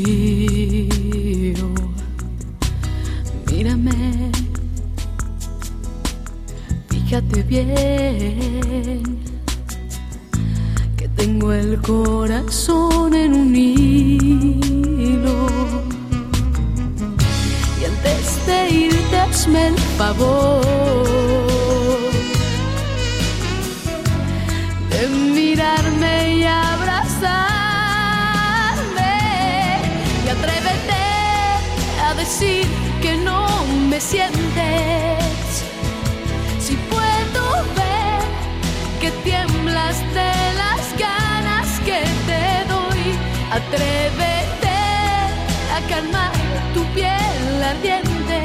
tu piel ardiente.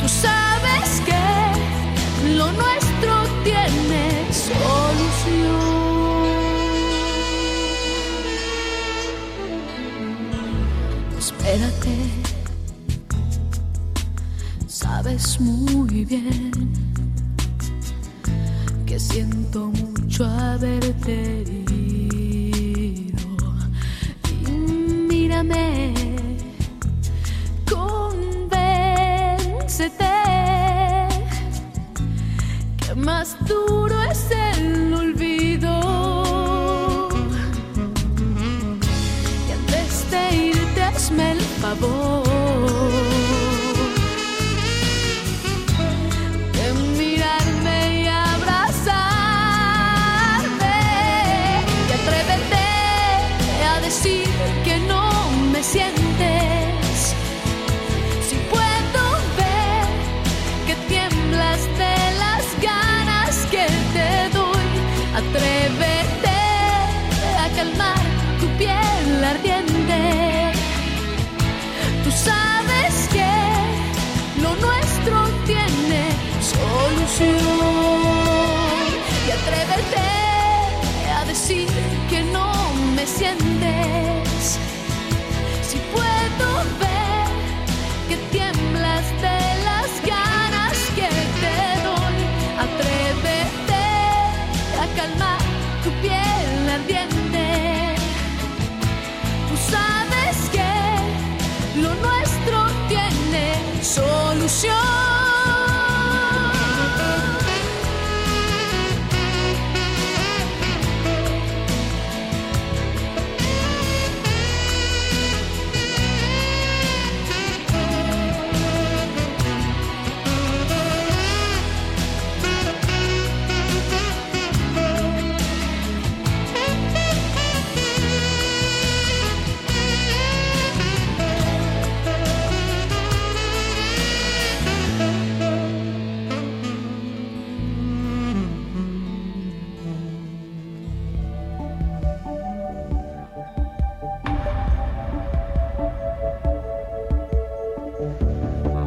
Tú sabes que lo nuestro tiene solución. Espérate, sabes muy bien que siento mucho haberte herido. Mírame más duro es el olvido. Y antes de irte, hazme el favor.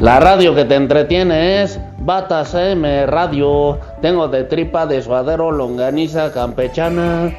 La radio que te entretiene es Batas M Radio. Tengo de tripa de suadero, longaniza campechana.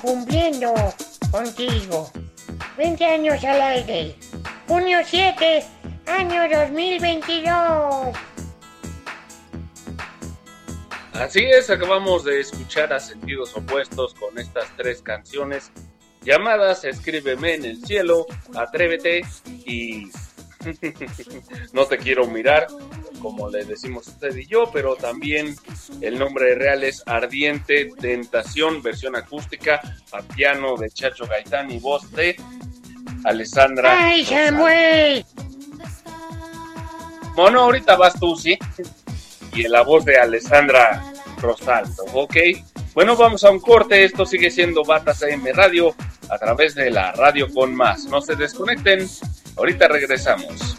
Cumpliendo contigo. 20 años al aire. Junio 7, año 2022. Así es, acabamos de escuchar a sentidos opuestos con estas tres canciones llamadas Escríbeme en el cielo, Atrévete y No te quiero mirar, como le decimos usted y yo, pero también el nombre real es Ardiente Tentación, versión acústica a piano de Chacho Gaitán y voz de Alessandra. ¡Ay, Samuel! Bueno, ahorita vas tú, ¿sí? Y en la voz de Alessandra Rosalto, ¿ok? Bueno, vamos a un corte. Esto sigue siendo Batas AM Radio a través de la radio con más. No se desconecten. Ahorita regresamos.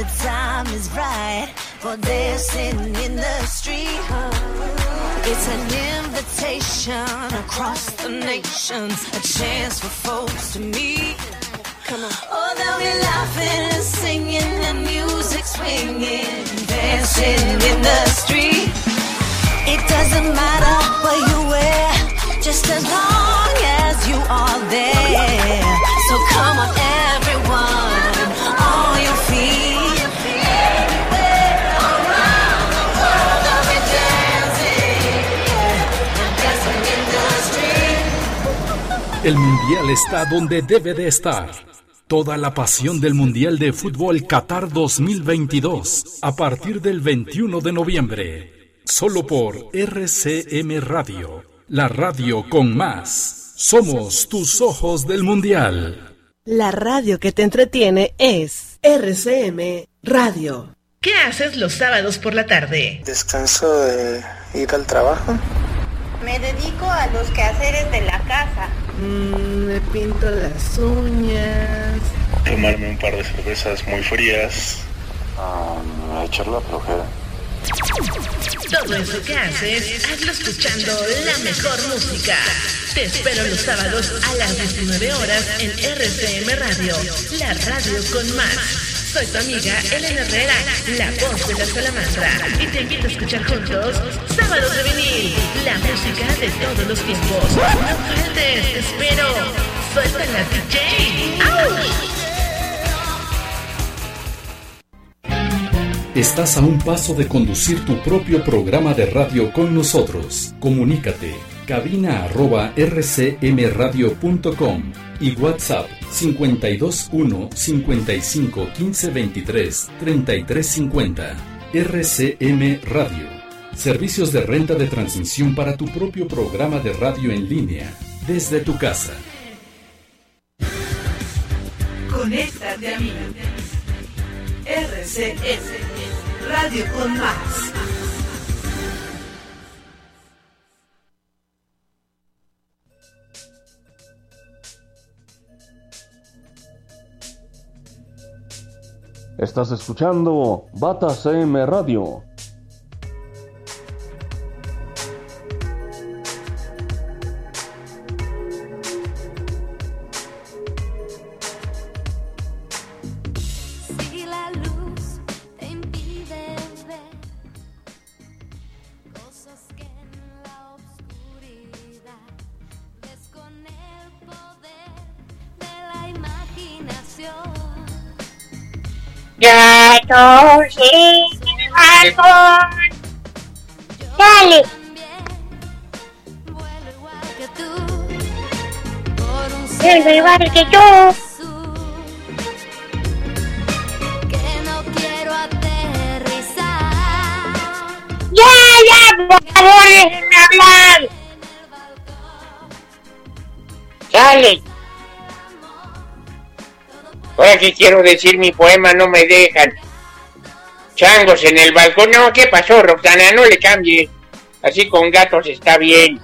The time is right for dancing in the street. It's an invitation across the nations, a chance for folks to meet. Come on. Oh, they'll be laughing and singing and music swinging, dancing in the street. It doesn't matter what you wear, just as long as you are there. So come on, everyone. El Mundial está donde debe de estar. Toda la pasión del Mundial de Fútbol Qatar 2022 a partir del 21 de noviembre. Solo por RCM Radio, la radio con más. Somos tus ojos del Mundial. La radio que te entretiene es RCM Radio. ¿Qué haces los sábados por la tarde? Descanso de ir al trabajo. Me dedico a los quehaceres de la casa. Mm, me pinto las uñas. Tomarme un par de cervezas muy frías. a echar la flojera. Todo eso que haces, hazlo escuchando la mejor música. Te espero los sábados a las 19 horas en RCM Radio, la radio con más. Soy tu amiga Elena Herrera, la voz de la salamandra, y te invito a escuchar juntos Sábados de Vinil, la música de todos los tiempos. No faltes, te espero. Suelta la DJ. Estás a un paso de conducir tu propio programa de radio con nosotros. Comunícate cabina arroba rcmradio.com y WhatsApp 521 55 15 23 33 50. RCM Radio. Servicios de renta de transmisión para tu propio programa de radio en línea, desde tu casa. Conéctate a mí. RCM Radio con más. Estás escuchando Bata CM Radio. Gato sin balcón. Dale. Vuelo igual que tú. ¡Ya, ya! ¡Por favor, déjenme hablar! ¡Sale! Ahora que quiero decir mi poema, no me dejan changos en el balcón. No, ¿qué pasó, Roxana? No le cambie, Así con gatos está bien.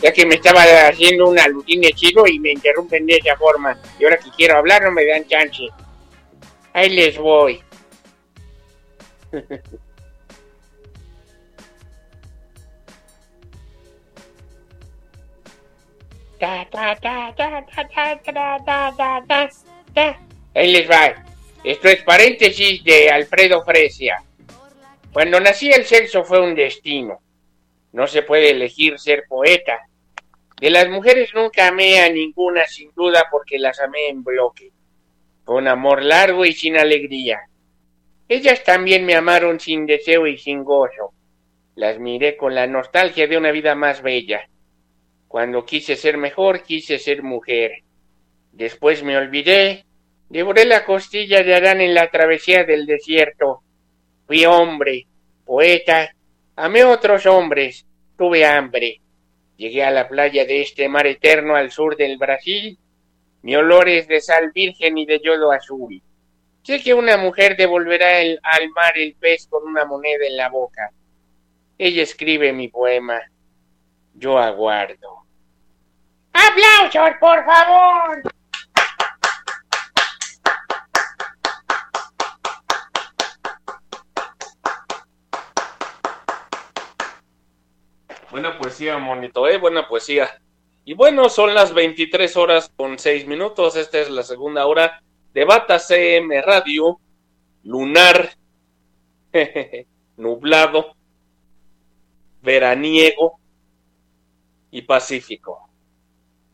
Ya que me estaba haciendo un alutín chido y me interrumpen de esa forma. Y ahora que quiero hablar no me dan chance. Ahí les voy. Ahí les va. Esto es paréntesis de Alfredo Fresia. Cuando nací el sexo fue un destino. No se puede elegir ser poeta. De las mujeres nunca amé a ninguna sin duda porque las amé en bloque. Un amor largo y sin alegría. Ellas también me amaron sin deseo y sin gozo. Las miré con la nostalgia de una vida más bella. Cuando quise ser mejor, quise ser mujer. Después me olvidé, devoré la costilla de Adán en la travesía del desierto. Fui hombre, poeta, amé otros hombres, tuve hambre. Llegué a la playa de este mar eterno al sur del Brasil. Mi olor es de sal virgen y de yodo azul. Sé que una mujer devolverá al mar el pez con una moneda en la boca. Ella escribe mi poema. Yo aguardo. ¡Aplausos, por favor! Buena poesía, monito, ¿eh? Buena poesía. Y bueno, son las 23 horas con 6 minutos. Esta es la segunda hora de Bata CM Radio. Lunar. nublado. Veraniego. Y pacífico.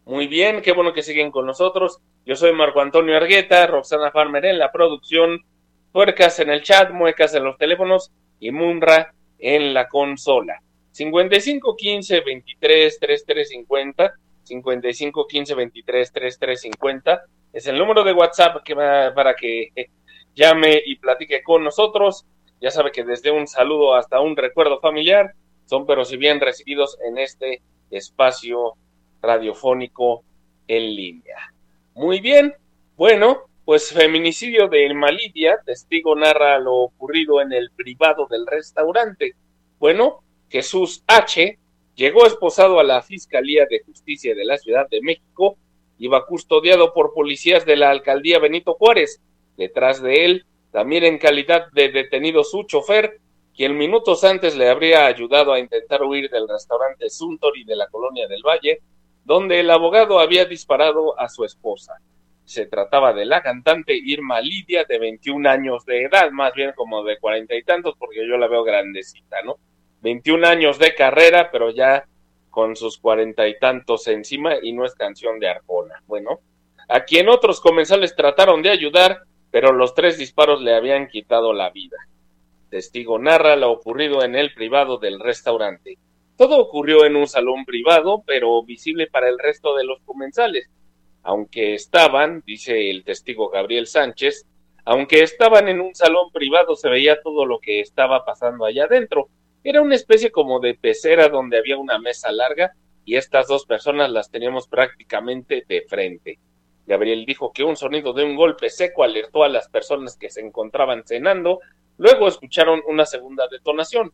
Muy bien, qué bueno que siguen con nosotros. Yo soy Marco Antonio Argueta, Roxana Farmer en la producción, Puercas en el chat, Muecas en los teléfonos y Munra en la consola. 55 15 23 33 50 55 15 23 33 50 es el número de WhatsApp que va para que llame y platique con nosotros. Ya sabe que desde un saludo hasta un recuerdo familiar son pero si bien recibidos en este espacio radiofónico en línea. Muy bien, bueno, pues feminicidio de Irma Lidia, testigo narra lo ocurrido en el privado del restaurante. Bueno, Jesús H. llegó esposado a la Fiscalía de Justicia de la Ciudad de México, iba custodiado por policías de la alcaldía Benito Juárez. Detrás de él, también en calidad de detenido su chofer, quien minutos antes le habría ayudado a intentar huir del restaurante Suntory de la colonia del Valle, donde el abogado había disparado a su esposa. Se trataba de la cantante Irma Lidia, de 21 años de edad, más bien como de cuarenta y tantos, porque yo la veo grandecita, ¿no? 21 años de carrera, pero ya con sus cuarenta y tantos encima y no es canción de Arjona. Bueno, a quien otros comensales trataron de ayudar, pero los tres disparos le habían quitado la vida. Testigo narra lo ocurrido en el privado del restaurante. Todo ocurrió en un salón privado, pero visible para el resto de los comensales. Aunque estaban, dice el testigo Gabriel Sánchez, aunque estaban en un salón privado se veía todo lo que estaba pasando allá adentro. Era una especie como de pecera donde había una mesa larga y estas dos personas las teníamos prácticamente de frente. Gabriel dijo que un sonido de un golpe seco alertó a las personas que se encontraban cenando, luego escucharon una segunda detonación.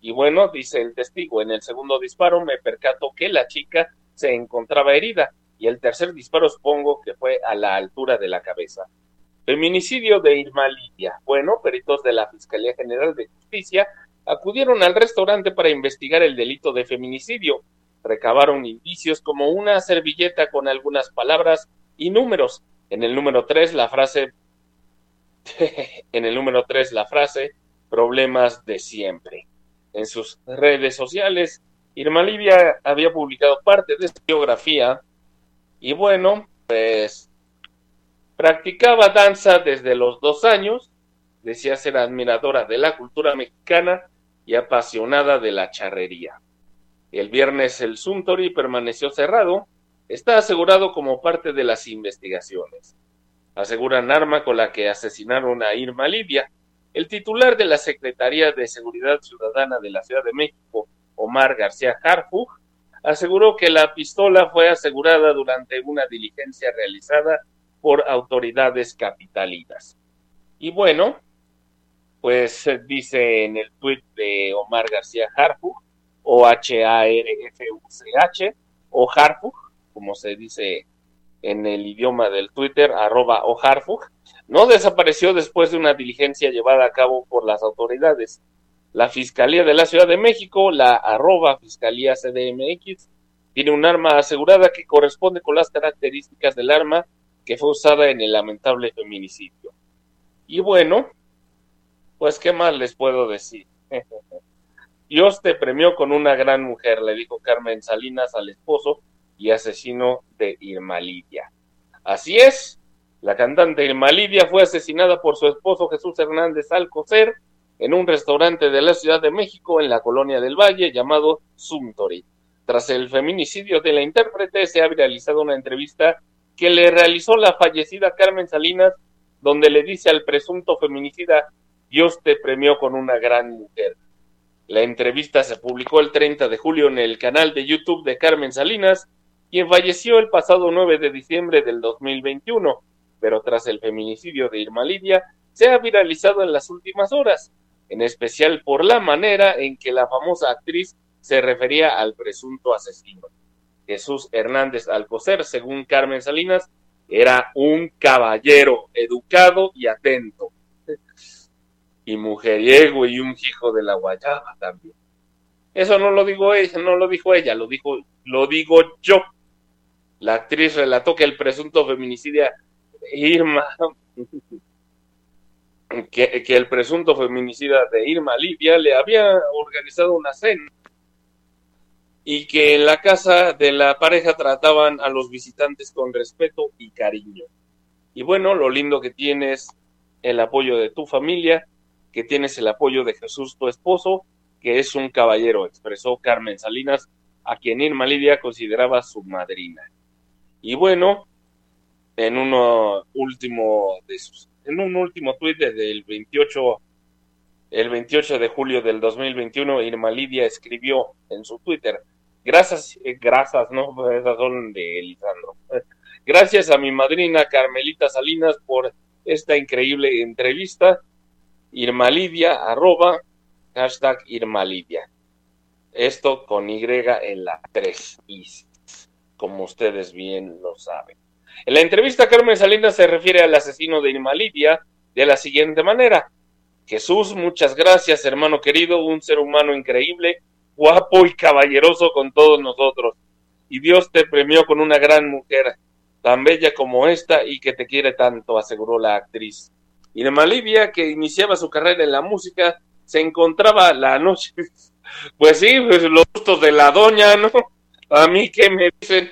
Y bueno, dice el testigo, en el segundo disparo me percato que la chica se encontraba herida y el tercer disparo supongo que fue a la altura de la cabeza. Feminicidio de Irma Lidia. Bueno, peritos de la Fiscalía General de Justicia acudieron al restaurante para investigar el delito de feminicidio. Recabaron indicios como una servilleta con algunas palabras y números. En el número 3 la frase en el número 3 la frase problemas de siempre. En sus redes sociales, Irma Lidia había publicado parte de su biografía y bueno, pues practicaba danza desde los dos años, decía ser admiradora de la cultura mexicana y apasionada de la charrería. El viernes el Suntory permaneció cerrado, está asegurado como parte de las investigaciones. Aseguran arma con la que asesinaron a Irma Lidia. El titular de la Secretaría de Seguridad Ciudadana de la Ciudad de México, Omar García Harfug, aseguró que la pistola fue asegurada durante una diligencia realizada por autoridades capitalinas. Y bueno, pues dice en el tuit de Omar García Harfug, o H-A-R-F-U-C-H, o Harfug, como se dice en el idioma del Twitter, arroba o Harfug, no desapareció después de una diligencia llevada a cabo por las autoridades. La Fiscalía de la Ciudad de México, la arroba Fiscalía CDMX, tiene un arma asegurada que corresponde con las características del arma que fue usada en el lamentable feminicidio. Y bueno, pues qué más les puedo decir. Dios te premió con una gran mujer, le dijo Carmen Salinas al esposo y asesino de Irma Lidia. Así es, la cantante Irma Lidia fue asesinada por su esposo Jesús Hernández Alcocer en un restaurante de la Ciudad de México en la colonia del Valle llamado Suntory. Tras el feminicidio de la intérprete se ha realizado una entrevista que le realizó la fallecida Carmen Salinas donde le dice al presunto feminicida Dios te premió con una gran mujer. La entrevista se publicó el 30 de julio en el canal de YouTube de Carmen Salinas, quien falleció el pasado 9 de diciembre del 2021, pero tras el feminicidio de Irma Lidia se ha viralizado en las últimas horas, en especial por la manera en que la famosa actriz se refería al presunto asesino. Jesús Hernández Alcocer, según Carmen Salinas, era un caballero educado y atento y mujeriego y un hijo de la guayaba también. Eso no lo digo ella, no lo dijo ella, lo dijo, lo digo yo. La actriz relató que el presunto feminicidio Irma, que, que el presunto feminicida de Irma Lidia le había organizado una cena y que en la casa de la pareja trataban a los visitantes con respeto y cariño. Y bueno, lo lindo que tienes el apoyo de tu familia que tienes el apoyo de Jesús, tu esposo, que es un caballero, expresó Carmen Salinas, a quien Irma Lidia consideraba su madrina. Y bueno, en uno último de sus, en un último tuit desde el 28 el 28 de julio del 2021 Irma Lidia escribió en su Twitter, gracias, eh, gracias, no, esas son de Lisandro. Gracias a mi madrina Carmelita Salinas por esta increíble entrevista Irmalidia, arroba, hashtag Irmalidia. Esto con Y en la 3 como ustedes bien lo saben. En la entrevista, Carmen Salinas se refiere al asesino de Irmalidia de la siguiente manera. Jesús, muchas gracias, hermano querido, un ser humano increíble, guapo y caballeroso con todos nosotros. Y Dios te premió con una gran mujer, tan bella como esta y que te quiere tanto, aseguró la actriz. Irma Lidia, que iniciaba su carrera en la música, se encontraba la noche. Pues sí, pues los gustos de la doña, ¿no? A mí, ¿qué me dicen?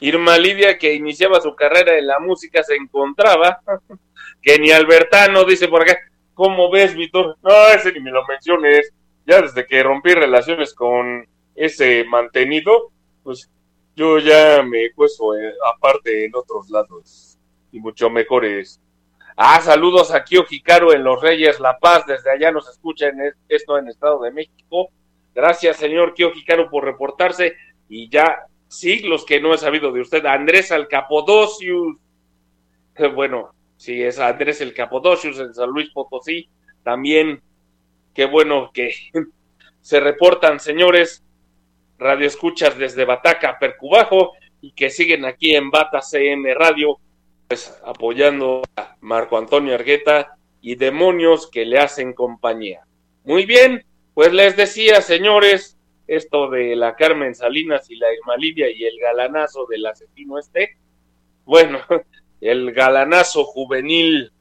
Irma Lidia, que iniciaba su carrera en la música, se encontraba. Que ni Albertano dice por acá. ¿Cómo ves, Víctor? No, ese ni me lo menciones. Ya desde que rompí relaciones con ese mantenido, pues yo ya me puesto eh, aparte en otros lados y mucho mejores Ah, saludos a Kio en Los Reyes La Paz, desde allá nos escuchan esto en Estado de México. Gracias, señor Kio Hikaru, por reportarse y ya siglos que no he sabido de usted. Andrés el Capodocius, bueno, sí, es Andrés el Capodocius en San Luis Potosí, también, qué bueno que se reportan, señores, radio escuchas desde Bataca, Percubajo, y que siguen aquí en Bata CM Radio pues, apoyando a Marco Antonio Argueta y demonios que le hacen compañía. Muy bien, pues les decía, señores, esto de la Carmen Salinas y la Irma y el galanazo del asesino este, bueno, el galanazo juvenil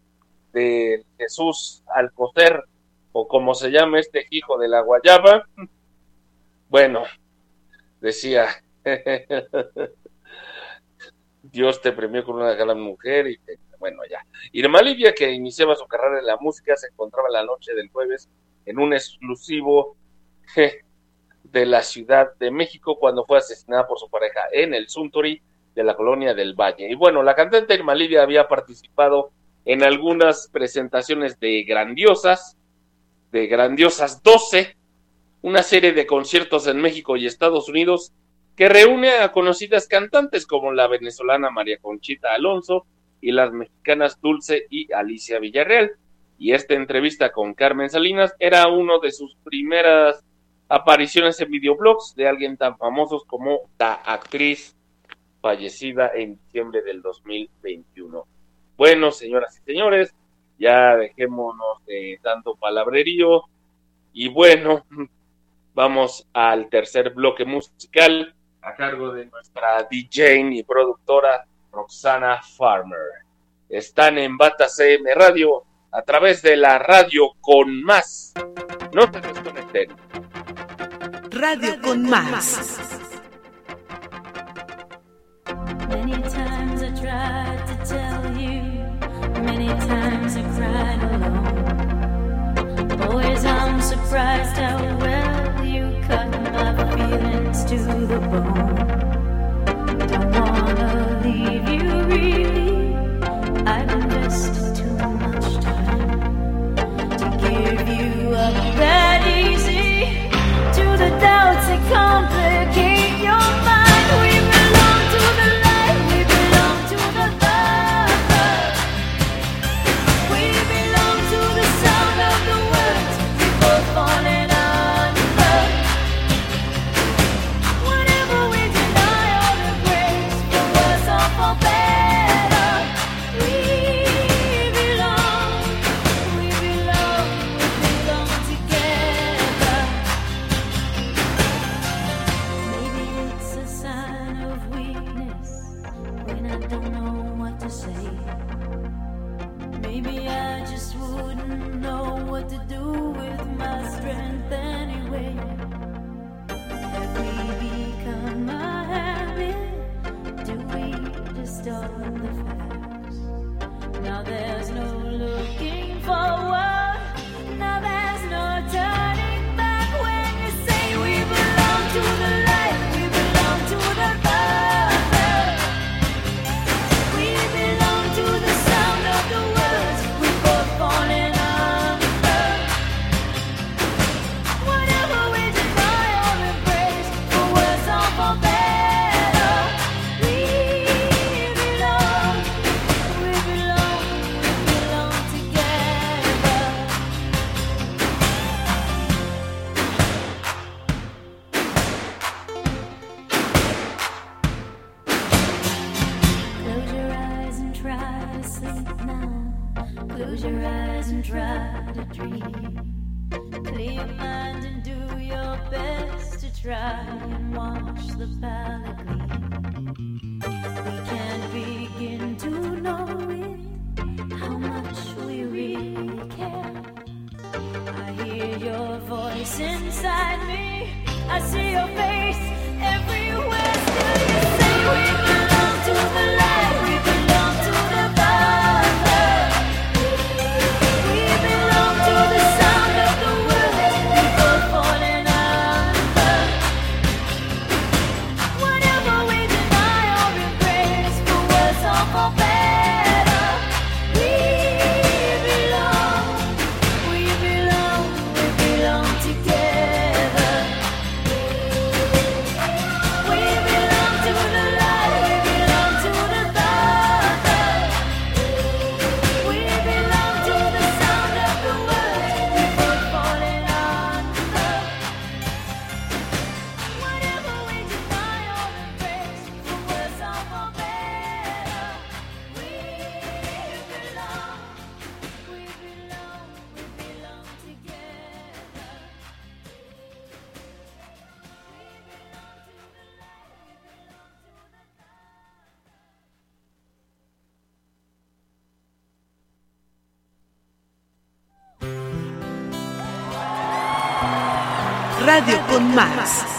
de Jesús Alcocer, o como se llama este hijo de la guayaba, bueno, decía, Dios te premió con una gran mujer y te, bueno, ya. Irma Livia, que iniciaba su carrera en la música, se encontraba la noche del jueves en un exclusivo de la Ciudad de México cuando fue asesinada por su pareja en el Suntory de la colonia del Valle. Y bueno, la cantante Irma Livia había participado en algunas presentaciones de grandiosas, de grandiosas 12, una serie de conciertos en México y Estados Unidos que reúne a conocidas cantantes como la venezolana María Conchita Alonso y las mexicanas Dulce y Alicia Villarreal. Y esta entrevista con Carmen Salinas era una de sus primeras apariciones en videoblogs de alguien tan famoso como la actriz fallecida en diciembre del 2021. Bueno, señoras y señores, ya dejémonos de tanto palabrerío y bueno, vamos al tercer bloque musical a cargo de nuestra DJ y productora Roxana Farmer. Están en Bata CM Radio a través de la radio con más. No se desconecten. Radio, radio con, más. trouble. Open Mass.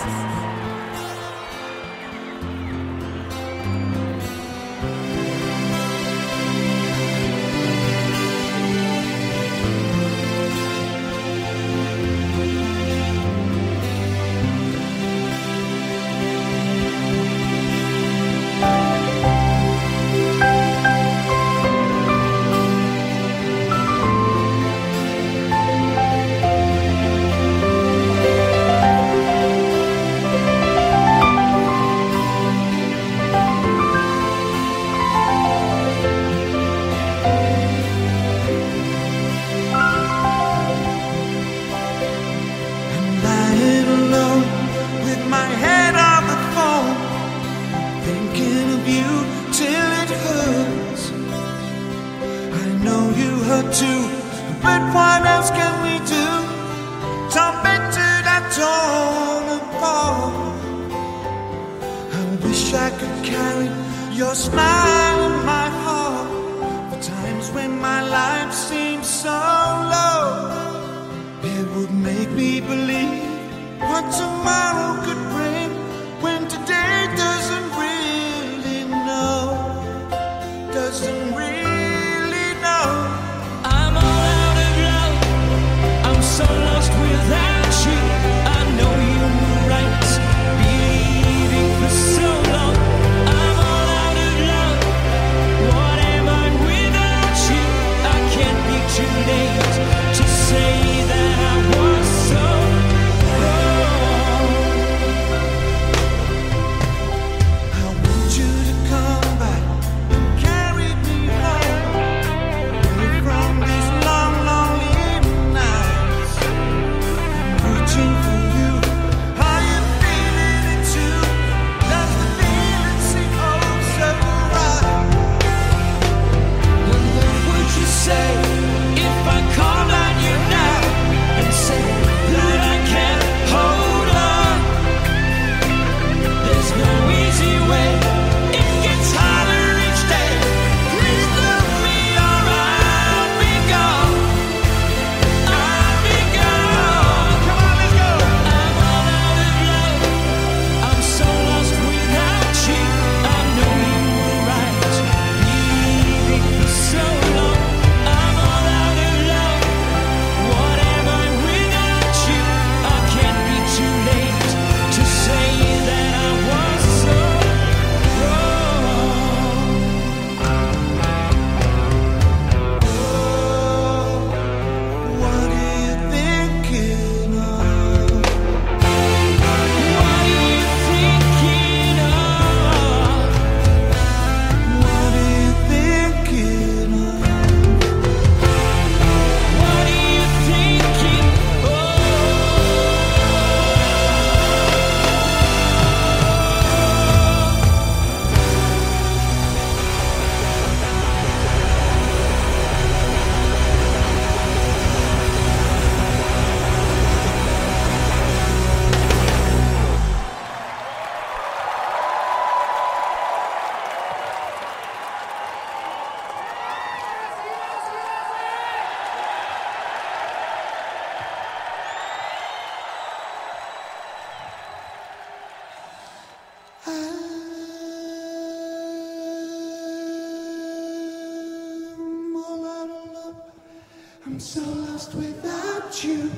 I'm so lost without you.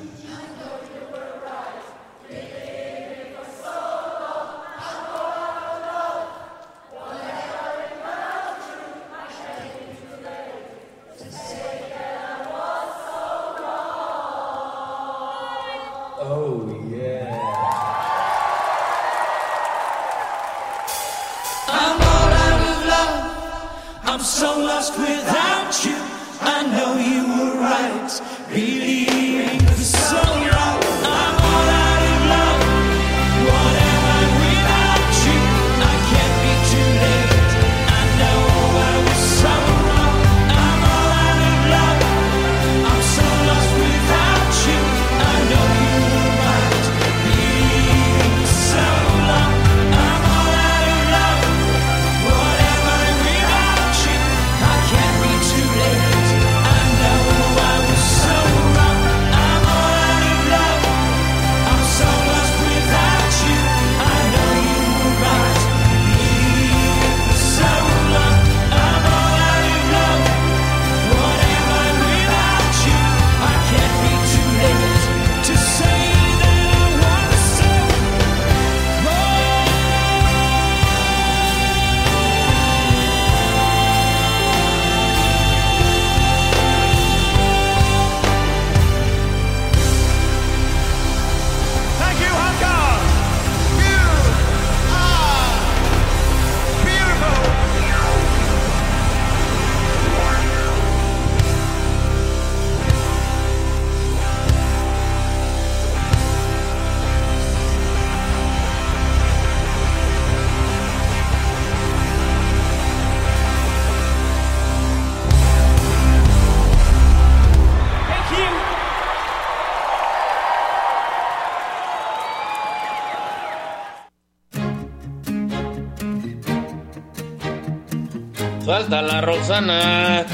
falta la Rosana.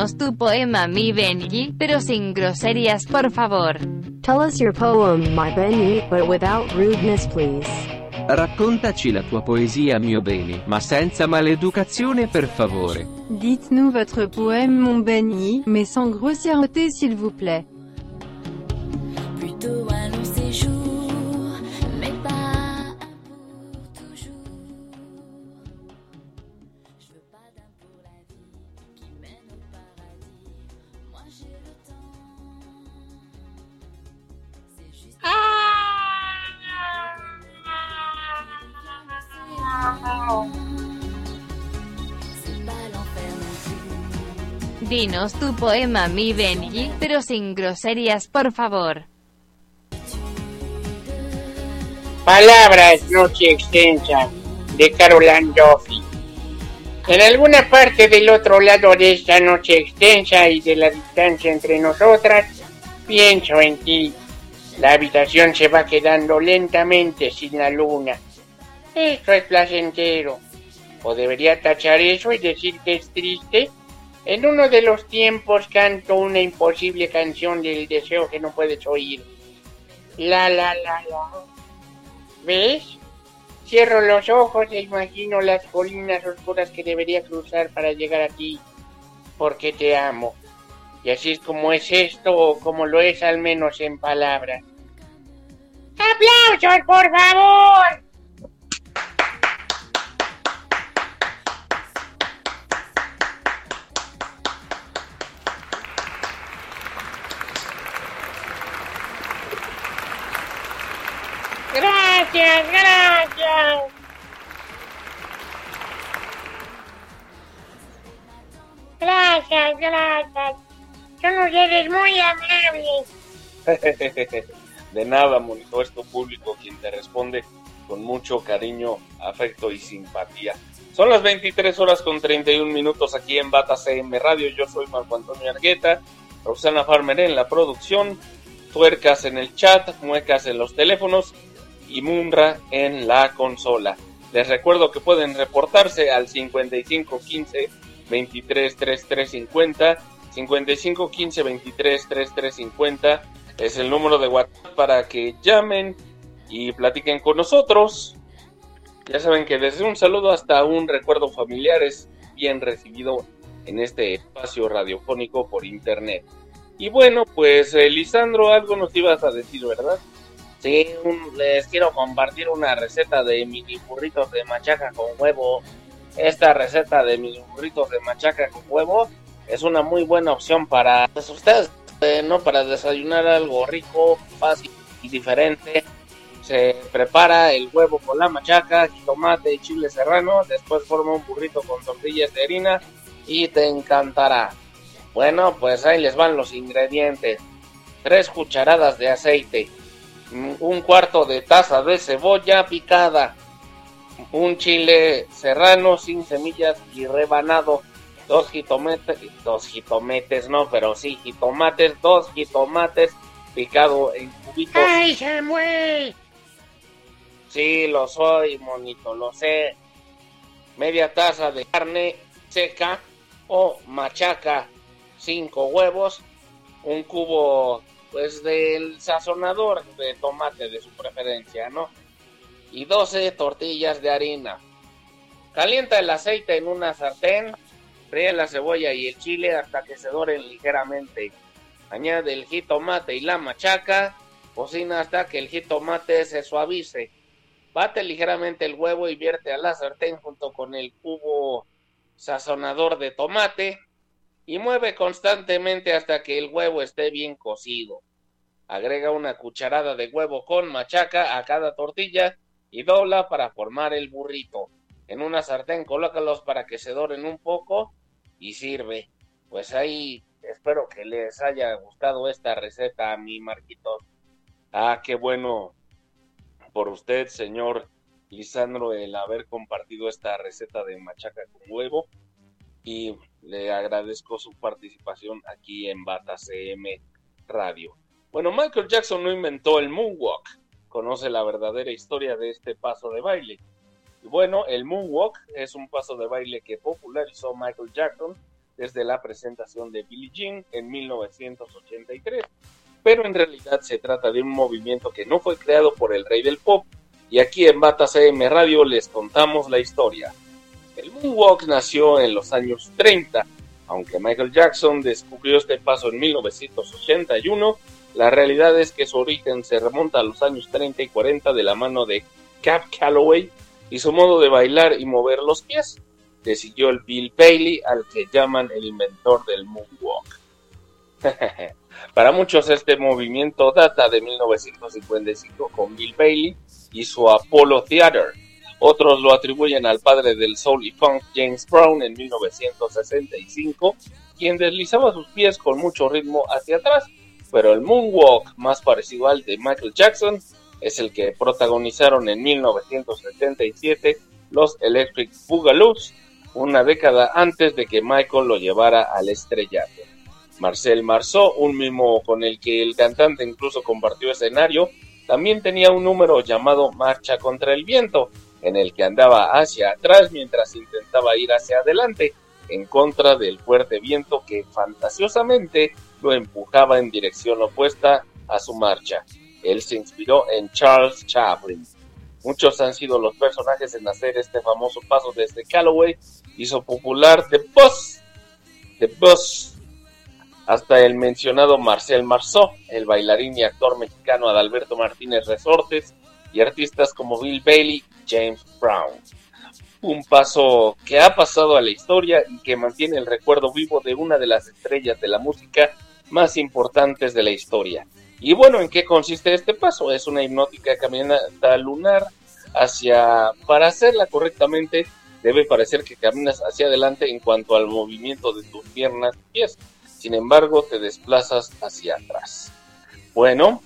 Dinos tu poema mi Benji, pero sin groserías por favor. Tell us your poem my Benji, but without rudeness please. Raccontaci la tua poesia mio Beni, ma senza maleducazione per favore. Dites-nous votre poème mon Benji, mais sans grossièreté s'il vous plaît. Dinos tu poema, mi Benji, pero sin groserías, por favor. Palabras Noche Extensa de Caroline Duffy. En alguna parte del otro lado de esta noche extensa y de la distancia entre nosotras, pienso en ti. La habitación se va quedando lentamente sin la luna. Esto es placentero. O debería tachar eso y decir que es triste. En uno de los tiempos canto una imposible canción del deseo que no puedes oír. La la la la. ¿Ves? Cierro los ojos e imagino las colinas oscuras que debería cruzar para llegar a ti, porque te amo. Y así es como es esto, o como lo es al menos en palabras. ¡Aplausos, por favor! Gracias, gracias. Gracias, gracias. Son ustedes muy amables. De nada, monito, es tu público quien te responde con mucho cariño, afecto y simpatía. Son las 23 horas con 31 minutos aquí en Bata CM Radio. Yo soy Marco Antonio Argueta, Roxana Farmer en la producción, tuercas en el chat, muecas en los teléfonos y Munra en la consola. Les recuerdo que pueden reportarse al 5515 23 33 50 55 15 23 33 50 es el número de WhatsApp para que llamen y platiquen con nosotros. Ya saben que desde un saludo hasta un recuerdo familiar es bien recibido en este espacio radiofónico por internet. Y bueno, pues eh, Lisandro, algo nos ibas a decir, ¿verdad? Sí, les quiero compartir una receta de mini burritos de machaca con huevo. Esta receta de mini burritos de machaca con huevo es una muy buena opción para pues, ustedes, eh, ¿no? Para desayunar algo rico, fácil y diferente. Se prepara el huevo con la machaca, tomate y chile serrano. Después forma un burrito con tortillas de harina y te encantará. Bueno, pues ahí les van los ingredientes. Tres cucharadas de aceite, un cuarto de taza de cebolla picada, un chile serrano sin semillas y rebanado, dos jitometes, dos jitometes no, pero sí jitomates, dos jitomates picado en cubitos. ¡Ay, Samuel! Sí, lo soy, monito, lo sé. Media taza de carne seca o machaca, cinco huevos, un cubo pues del sazonador de tomate de su preferencia, ¿no? Y 12 tortillas de harina. Calienta el aceite en una sartén, fríe la cebolla y el chile hasta que se doren ligeramente. Añade el jitomate y la machaca, cocina hasta que el jitomate se suavice. Bate ligeramente el huevo y vierte a la sartén junto con el cubo sazonador de tomate y mueve constantemente hasta que el huevo esté bien cocido. Agrega una cucharada de huevo con machaca a cada tortilla y dobla para formar el burrito. En una sartén colócalos para que se doren un poco y sirve. Pues ahí espero que les haya gustado esta receta a mi Marquito. Ah, qué bueno por usted, señor Lisandro, el haber compartido esta receta de machaca con huevo. Y le agradezco su participación aquí en Bata CM Radio. Bueno, Michael Jackson no inventó el moonwalk. Conoce la verdadera historia de este paso de baile. Y bueno, el moonwalk es un paso de baile que popularizó Michael Jackson desde la presentación de Billie Jean en 1983 pero en realidad se trata de un movimiento que no fue creado por el rey del pop, y aquí en Bata CM Radio les contamos la historia. El moonwalk nació en los años 30, aunque Michael Jackson descubrió este paso en 1981, la realidad es que su origen se remonta a los años 30 y 40 de la mano de Cap Calloway y su modo de bailar y mover los pies. Le siguió el Bill Bailey, al que llaman el inventor del moonwalk. Para muchos este movimiento data de 1955 con Bill Bailey y su Apollo Theater, Otros lo atribuyen al padre del soul y funk James Brown en 1965, quien deslizaba sus pies con mucho ritmo hacia atrás, pero el moonwalk más parecido al de Michael Jackson es el que protagonizaron en 1977 los Electric Boogaloos, una década antes de que Michael lo llevara al estrellato. Marcel Marceau, un mimo con el que el cantante incluso compartió escenario, también tenía un número llamado Marcha contra el Viento, en el que andaba hacia atrás mientras intentaba ir hacia adelante, en contra del fuerte viento que fantasiosamente lo empujaba en dirección opuesta a su marcha. Él se inspiró en Charles Chaplin. Muchos han sido los personajes en hacer este famoso paso desde Calloway, hizo popular The Bus, The Bus, hasta el mencionado Marcel Marceau, el bailarín y actor mexicano Adalberto Martínez Resortes, y artistas como Bill Bailey James Brown. Un paso que ha pasado a la historia y que mantiene el recuerdo vivo de una de las estrellas de la música más importantes de la historia. Y bueno, ¿en qué consiste este paso? Es una hipnótica caminata lunar hacia... Para hacerla correctamente, debe parecer que caminas hacia adelante en cuanto al movimiento de tus piernas y pies. Sin embargo, te desplazas hacia atrás. Bueno,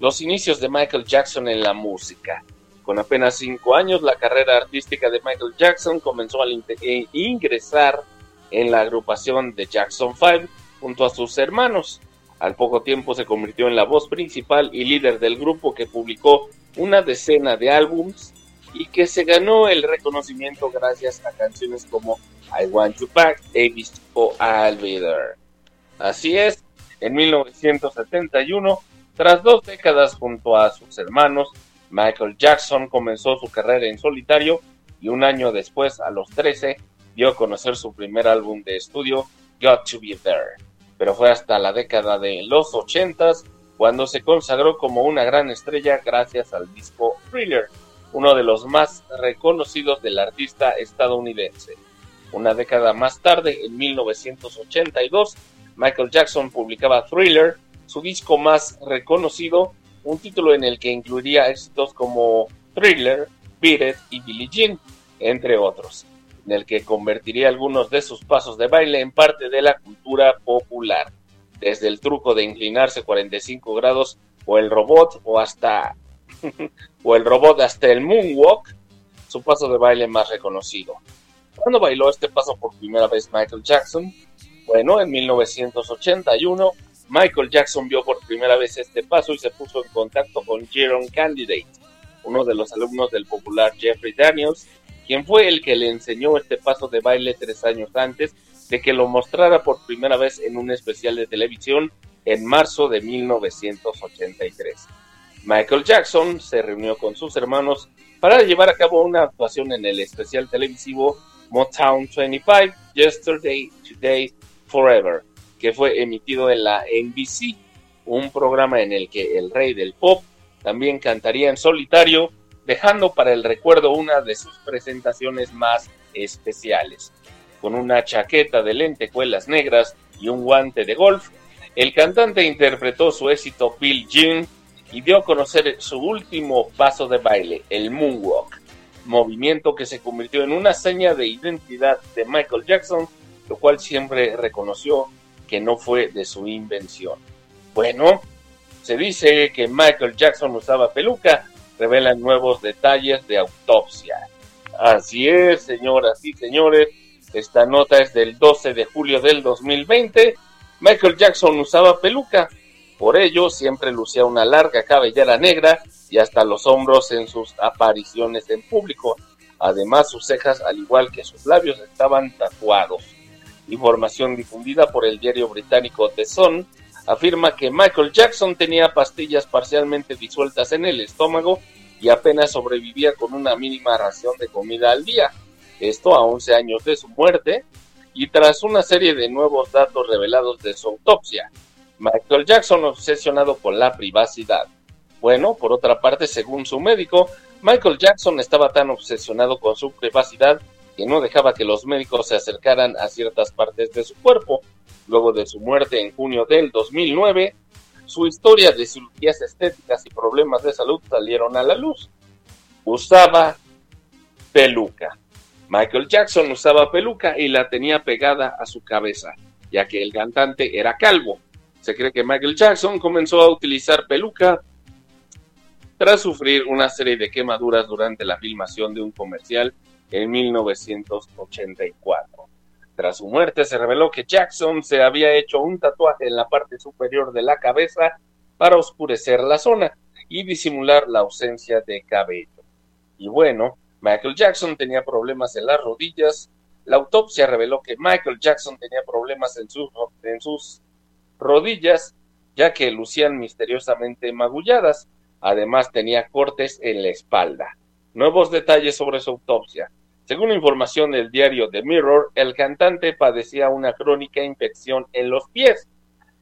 los inicios de Michael Jackson en la música. Con apenas cinco años, la carrera artística de Michael Jackson comenzó a eh, ingresar en la agrupación de Jackson 5 junto a sus hermanos. Al poco tiempo se convirtió en la voz principal y líder del grupo que publicó una decena de álbums y que se ganó el reconocimiento gracias a canciones como I Want You Back, Davis o I'll Be There. Así es, en 1971, tras dos décadas junto a sus hermanos, Michael Jackson comenzó su carrera en solitario y un año después, a los 13, dio a conocer su primer álbum de estudio, Got to Be There pero fue hasta la década de los ochentas cuando se consagró como una gran estrella gracias al disco Thriller, uno de los más reconocidos del artista estadounidense. Una década más tarde, en 1982, Michael Jackson publicaba Thriller, su disco más reconocido, un título en el que incluiría éxitos como Thriller, Beat y Billie Jean, entre otros en el que convertiría algunos de sus pasos de baile en parte de la cultura popular, desde el truco de inclinarse 45 grados o el robot o hasta o el robot hasta el moonwalk, su paso de baile más reconocido. ¿Cuándo bailó este paso por primera vez Michael Jackson? Bueno, en 1981 Michael Jackson vio por primera vez este paso y se puso en contacto con Jerome Candidate, uno de los alumnos del popular Jeffrey Daniels, quien fue el que le enseñó este paso de baile tres años antes de que lo mostrara por primera vez en un especial de televisión en marzo de 1983. Michael Jackson se reunió con sus hermanos para llevar a cabo una actuación en el especial televisivo Motown 25 Yesterday, Today, Forever, que fue emitido en la NBC, un programa en el que el rey del pop también cantaría en solitario dejando para el recuerdo una de sus presentaciones más especiales. Con una chaqueta de lentejuelas negras y un guante de golf, el cantante interpretó su éxito Bill Jean y dio a conocer su último paso de baile, el moonwalk, movimiento que se convirtió en una seña de identidad de Michael Jackson, lo cual siempre reconoció que no fue de su invención. Bueno, se dice que Michael Jackson usaba peluca, revelan nuevos detalles de autopsia. Así es, señoras y señores, esta nota es del 12 de julio del 2020. Michael Jackson usaba peluca, por ello siempre lucía una larga cabellera negra y hasta los hombros en sus apariciones en público. Además, sus cejas, al igual que sus labios, estaban tatuados. Información difundida por el diario británico The Sun afirma que Michael Jackson tenía pastillas parcialmente disueltas en el estómago y apenas sobrevivía con una mínima ración de comida al día. Esto a 11 años de su muerte y tras una serie de nuevos datos revelados de su autopsia. Michael Jackson obsesionado con la privacidad. Bueno, por otra parte, según su médico, Michael Jackson estaba tan obsesionado con su privacidad que no dejaba que los médicos se acercaran a ciertas partes de su cuerpo. Luego de su muerte en junio del 2009, su historia de cirugías estéticas y problemas de salud salieron a la luz. Usaba peluca. Michael Jackson usaba peluca y la tenía pegada a su cabeza, ya que el cantante era calvo. Se cree que Michael Jackson comenzó a utilizar peluca tras sufrir una serie de quemaduras durante la filmación de un comercial en 1984. Tras su muerte se reveló que Jackson se había hecho un tatuaje en la parte superior de la cabeza para oscurecer la zona y disimular la ausencia de cabello. Y bueno, Michael Jackson tenía problemas en las rodillas. La autopsia reveló que Michael Jackson tenía problemas en sus, en sus rodillas, ya que lucían misteriosamente magulladas. Además tenía cortes en la espalda. Nuevos detalles sobre su autopsia. Según información del diario The Mirror, el cantante padecía una crónica infección en los pies.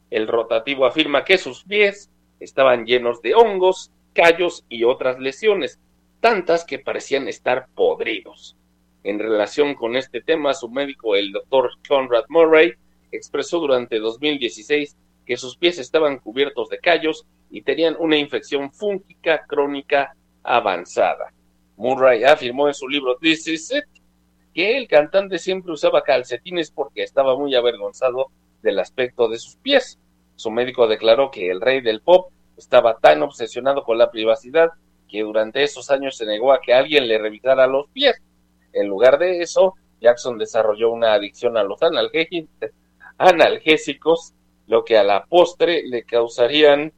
El rotativo afirma que sus pies estaban llenos de hongos, callos y otras lesiones, tantas que parecían estar podridos. En relación con este tema, su médico, el doctor Conrad Murray, expresó durante 2016 que sus pies estaban cubiertos de callos y tenían una infección fúngica crónica avanzada. Murray afirmó en su libro This Is It que el cantante siempre usaba calcetines porque estaba muy avergonzado del aspecto de sus pies. Su médico declaró que el rey del pop estaba tan obsesionado con la privacidad que durante esos años se negó a que alguien le revisara los pies. En lugar de eso, Jackson desarrolló una adicción a los analgésicos, lo que a la postre le causarían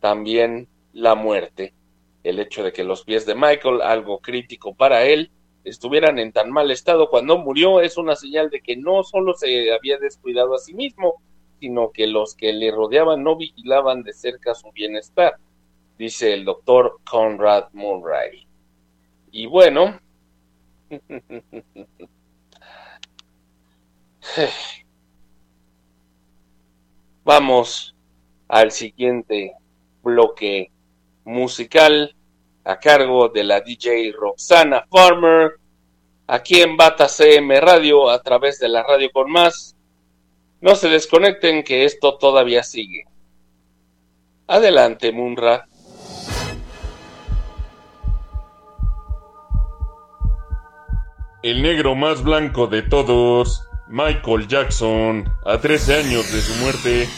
también la muerte. El hecho de que los pies de Michael, algo crítico para él, estuvieran en tan mal estado cuando murió es una señal de que no solo se había descuidado a sí mismo, sino que los que le rodeaban no vigilaban de cerca su bienestar, dice el doctor Conrad Murray. Y bueno, vamos al siguiente bloque musical a cargo de la DJ Roxana Farmer, aquí en Bata CM Radio a través de la radio con más. No se desconecten que esto todavía sigue. Adelante, Munra. El negro más blanco de todos, Michael Jackson, a 13 años de su muerte.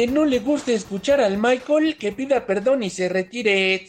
A quien no le guste escuchar al Michael, que pida perdón y se retire.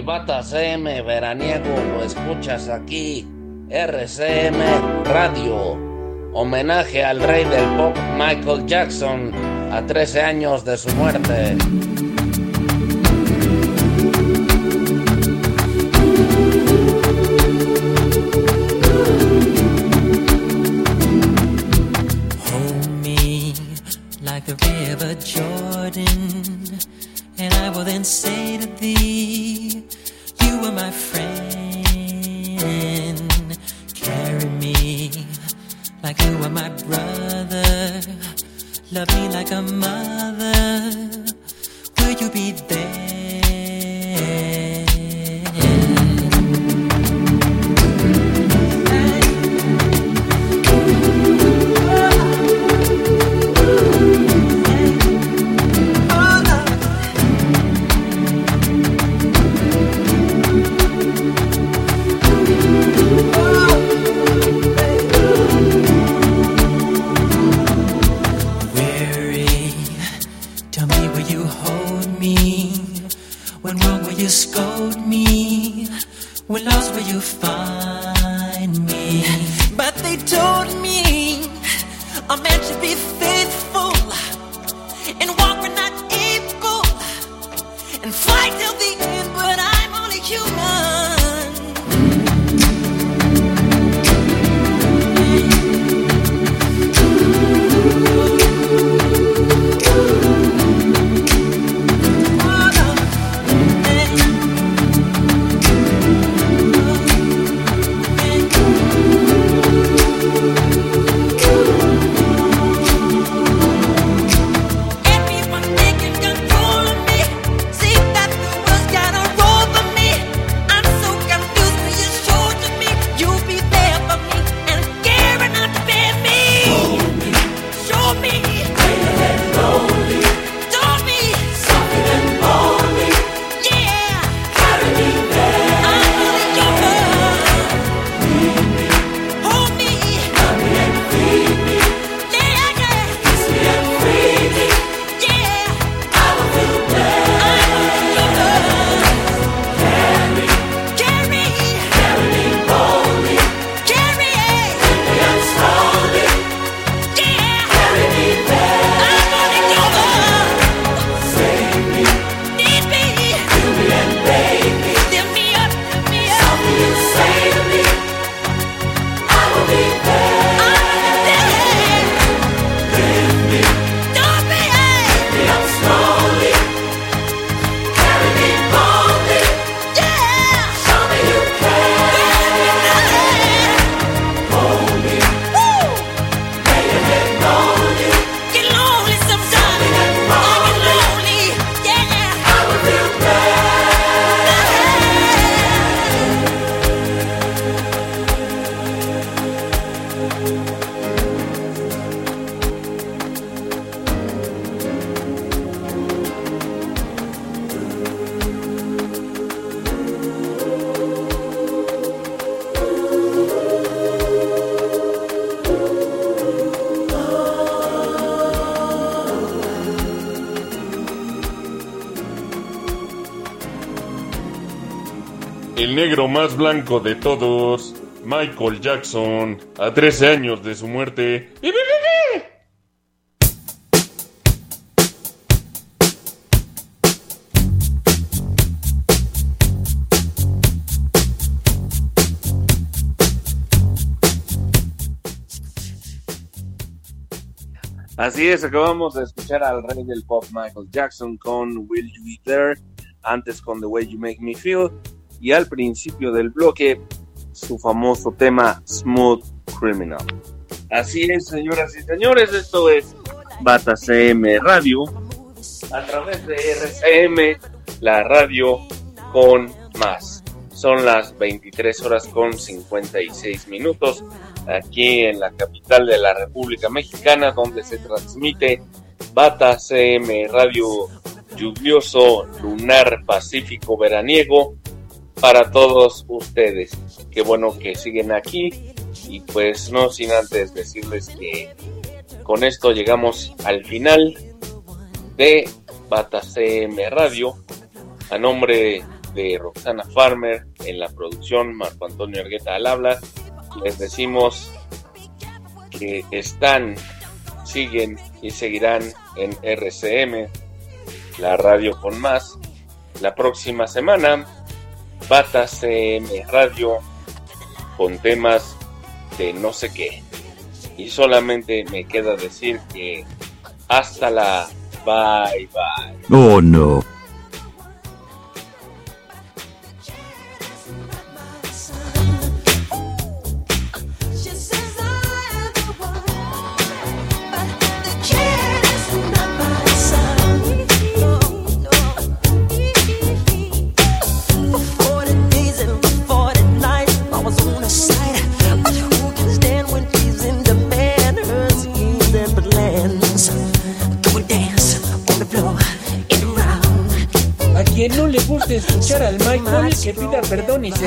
El Bata veraniego lo escuchas aquí. RCM Radio. Homenaje al rey del pop Michael Jackson a 13 años de su muerte. Más blanco de todos, Michael Jackson, a 13 años de su muerte. Así es, acabamos de escuchar al rey del pop Michael Jackson con Will You Be There, antes con The Way You Make Me Feel y al principio del bloque su famoso tema Smooth Criminal. Así es, señoras y señores, esto es Bata CM Radio a través de RCM, la radio con más. Son las 23 horas con 56 minutos aquí en la capital de la República Mexicana, donde se transmite Bata CM Radio lluvioso, lunar, pacífico, veraniego para todos ustedes. Qué bueno que siguen aquí y pues no sin antes decirles que con esto llegamos al final de Bata CM Radio. A nombre de Roxana Farmer en la producción, Marco Antonio Argueta al habla. Les decimos que están, siguen y seguirán en RCM, la radio con más. La próxima semana, Bata CM Radio con temas de no sé qué. Y solamente me queda decir que hasta la bye bye. Oh no.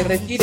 Retire.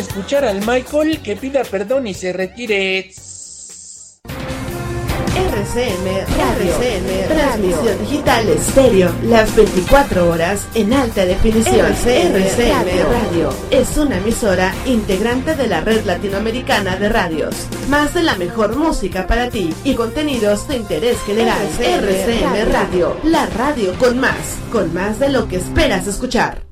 Escuchar al Michael, que pida perdón y se retire. RCM Radio, RCM Transmisión Digital Estéreo, las 24 horas en alta definición. RCM Radio es una emisora integrante de la red latinoamericana de radios. Más de la mejor música para ti y contenidos de interés general. RCM Radio, la radio con más, con más de lo que esperas escuchar.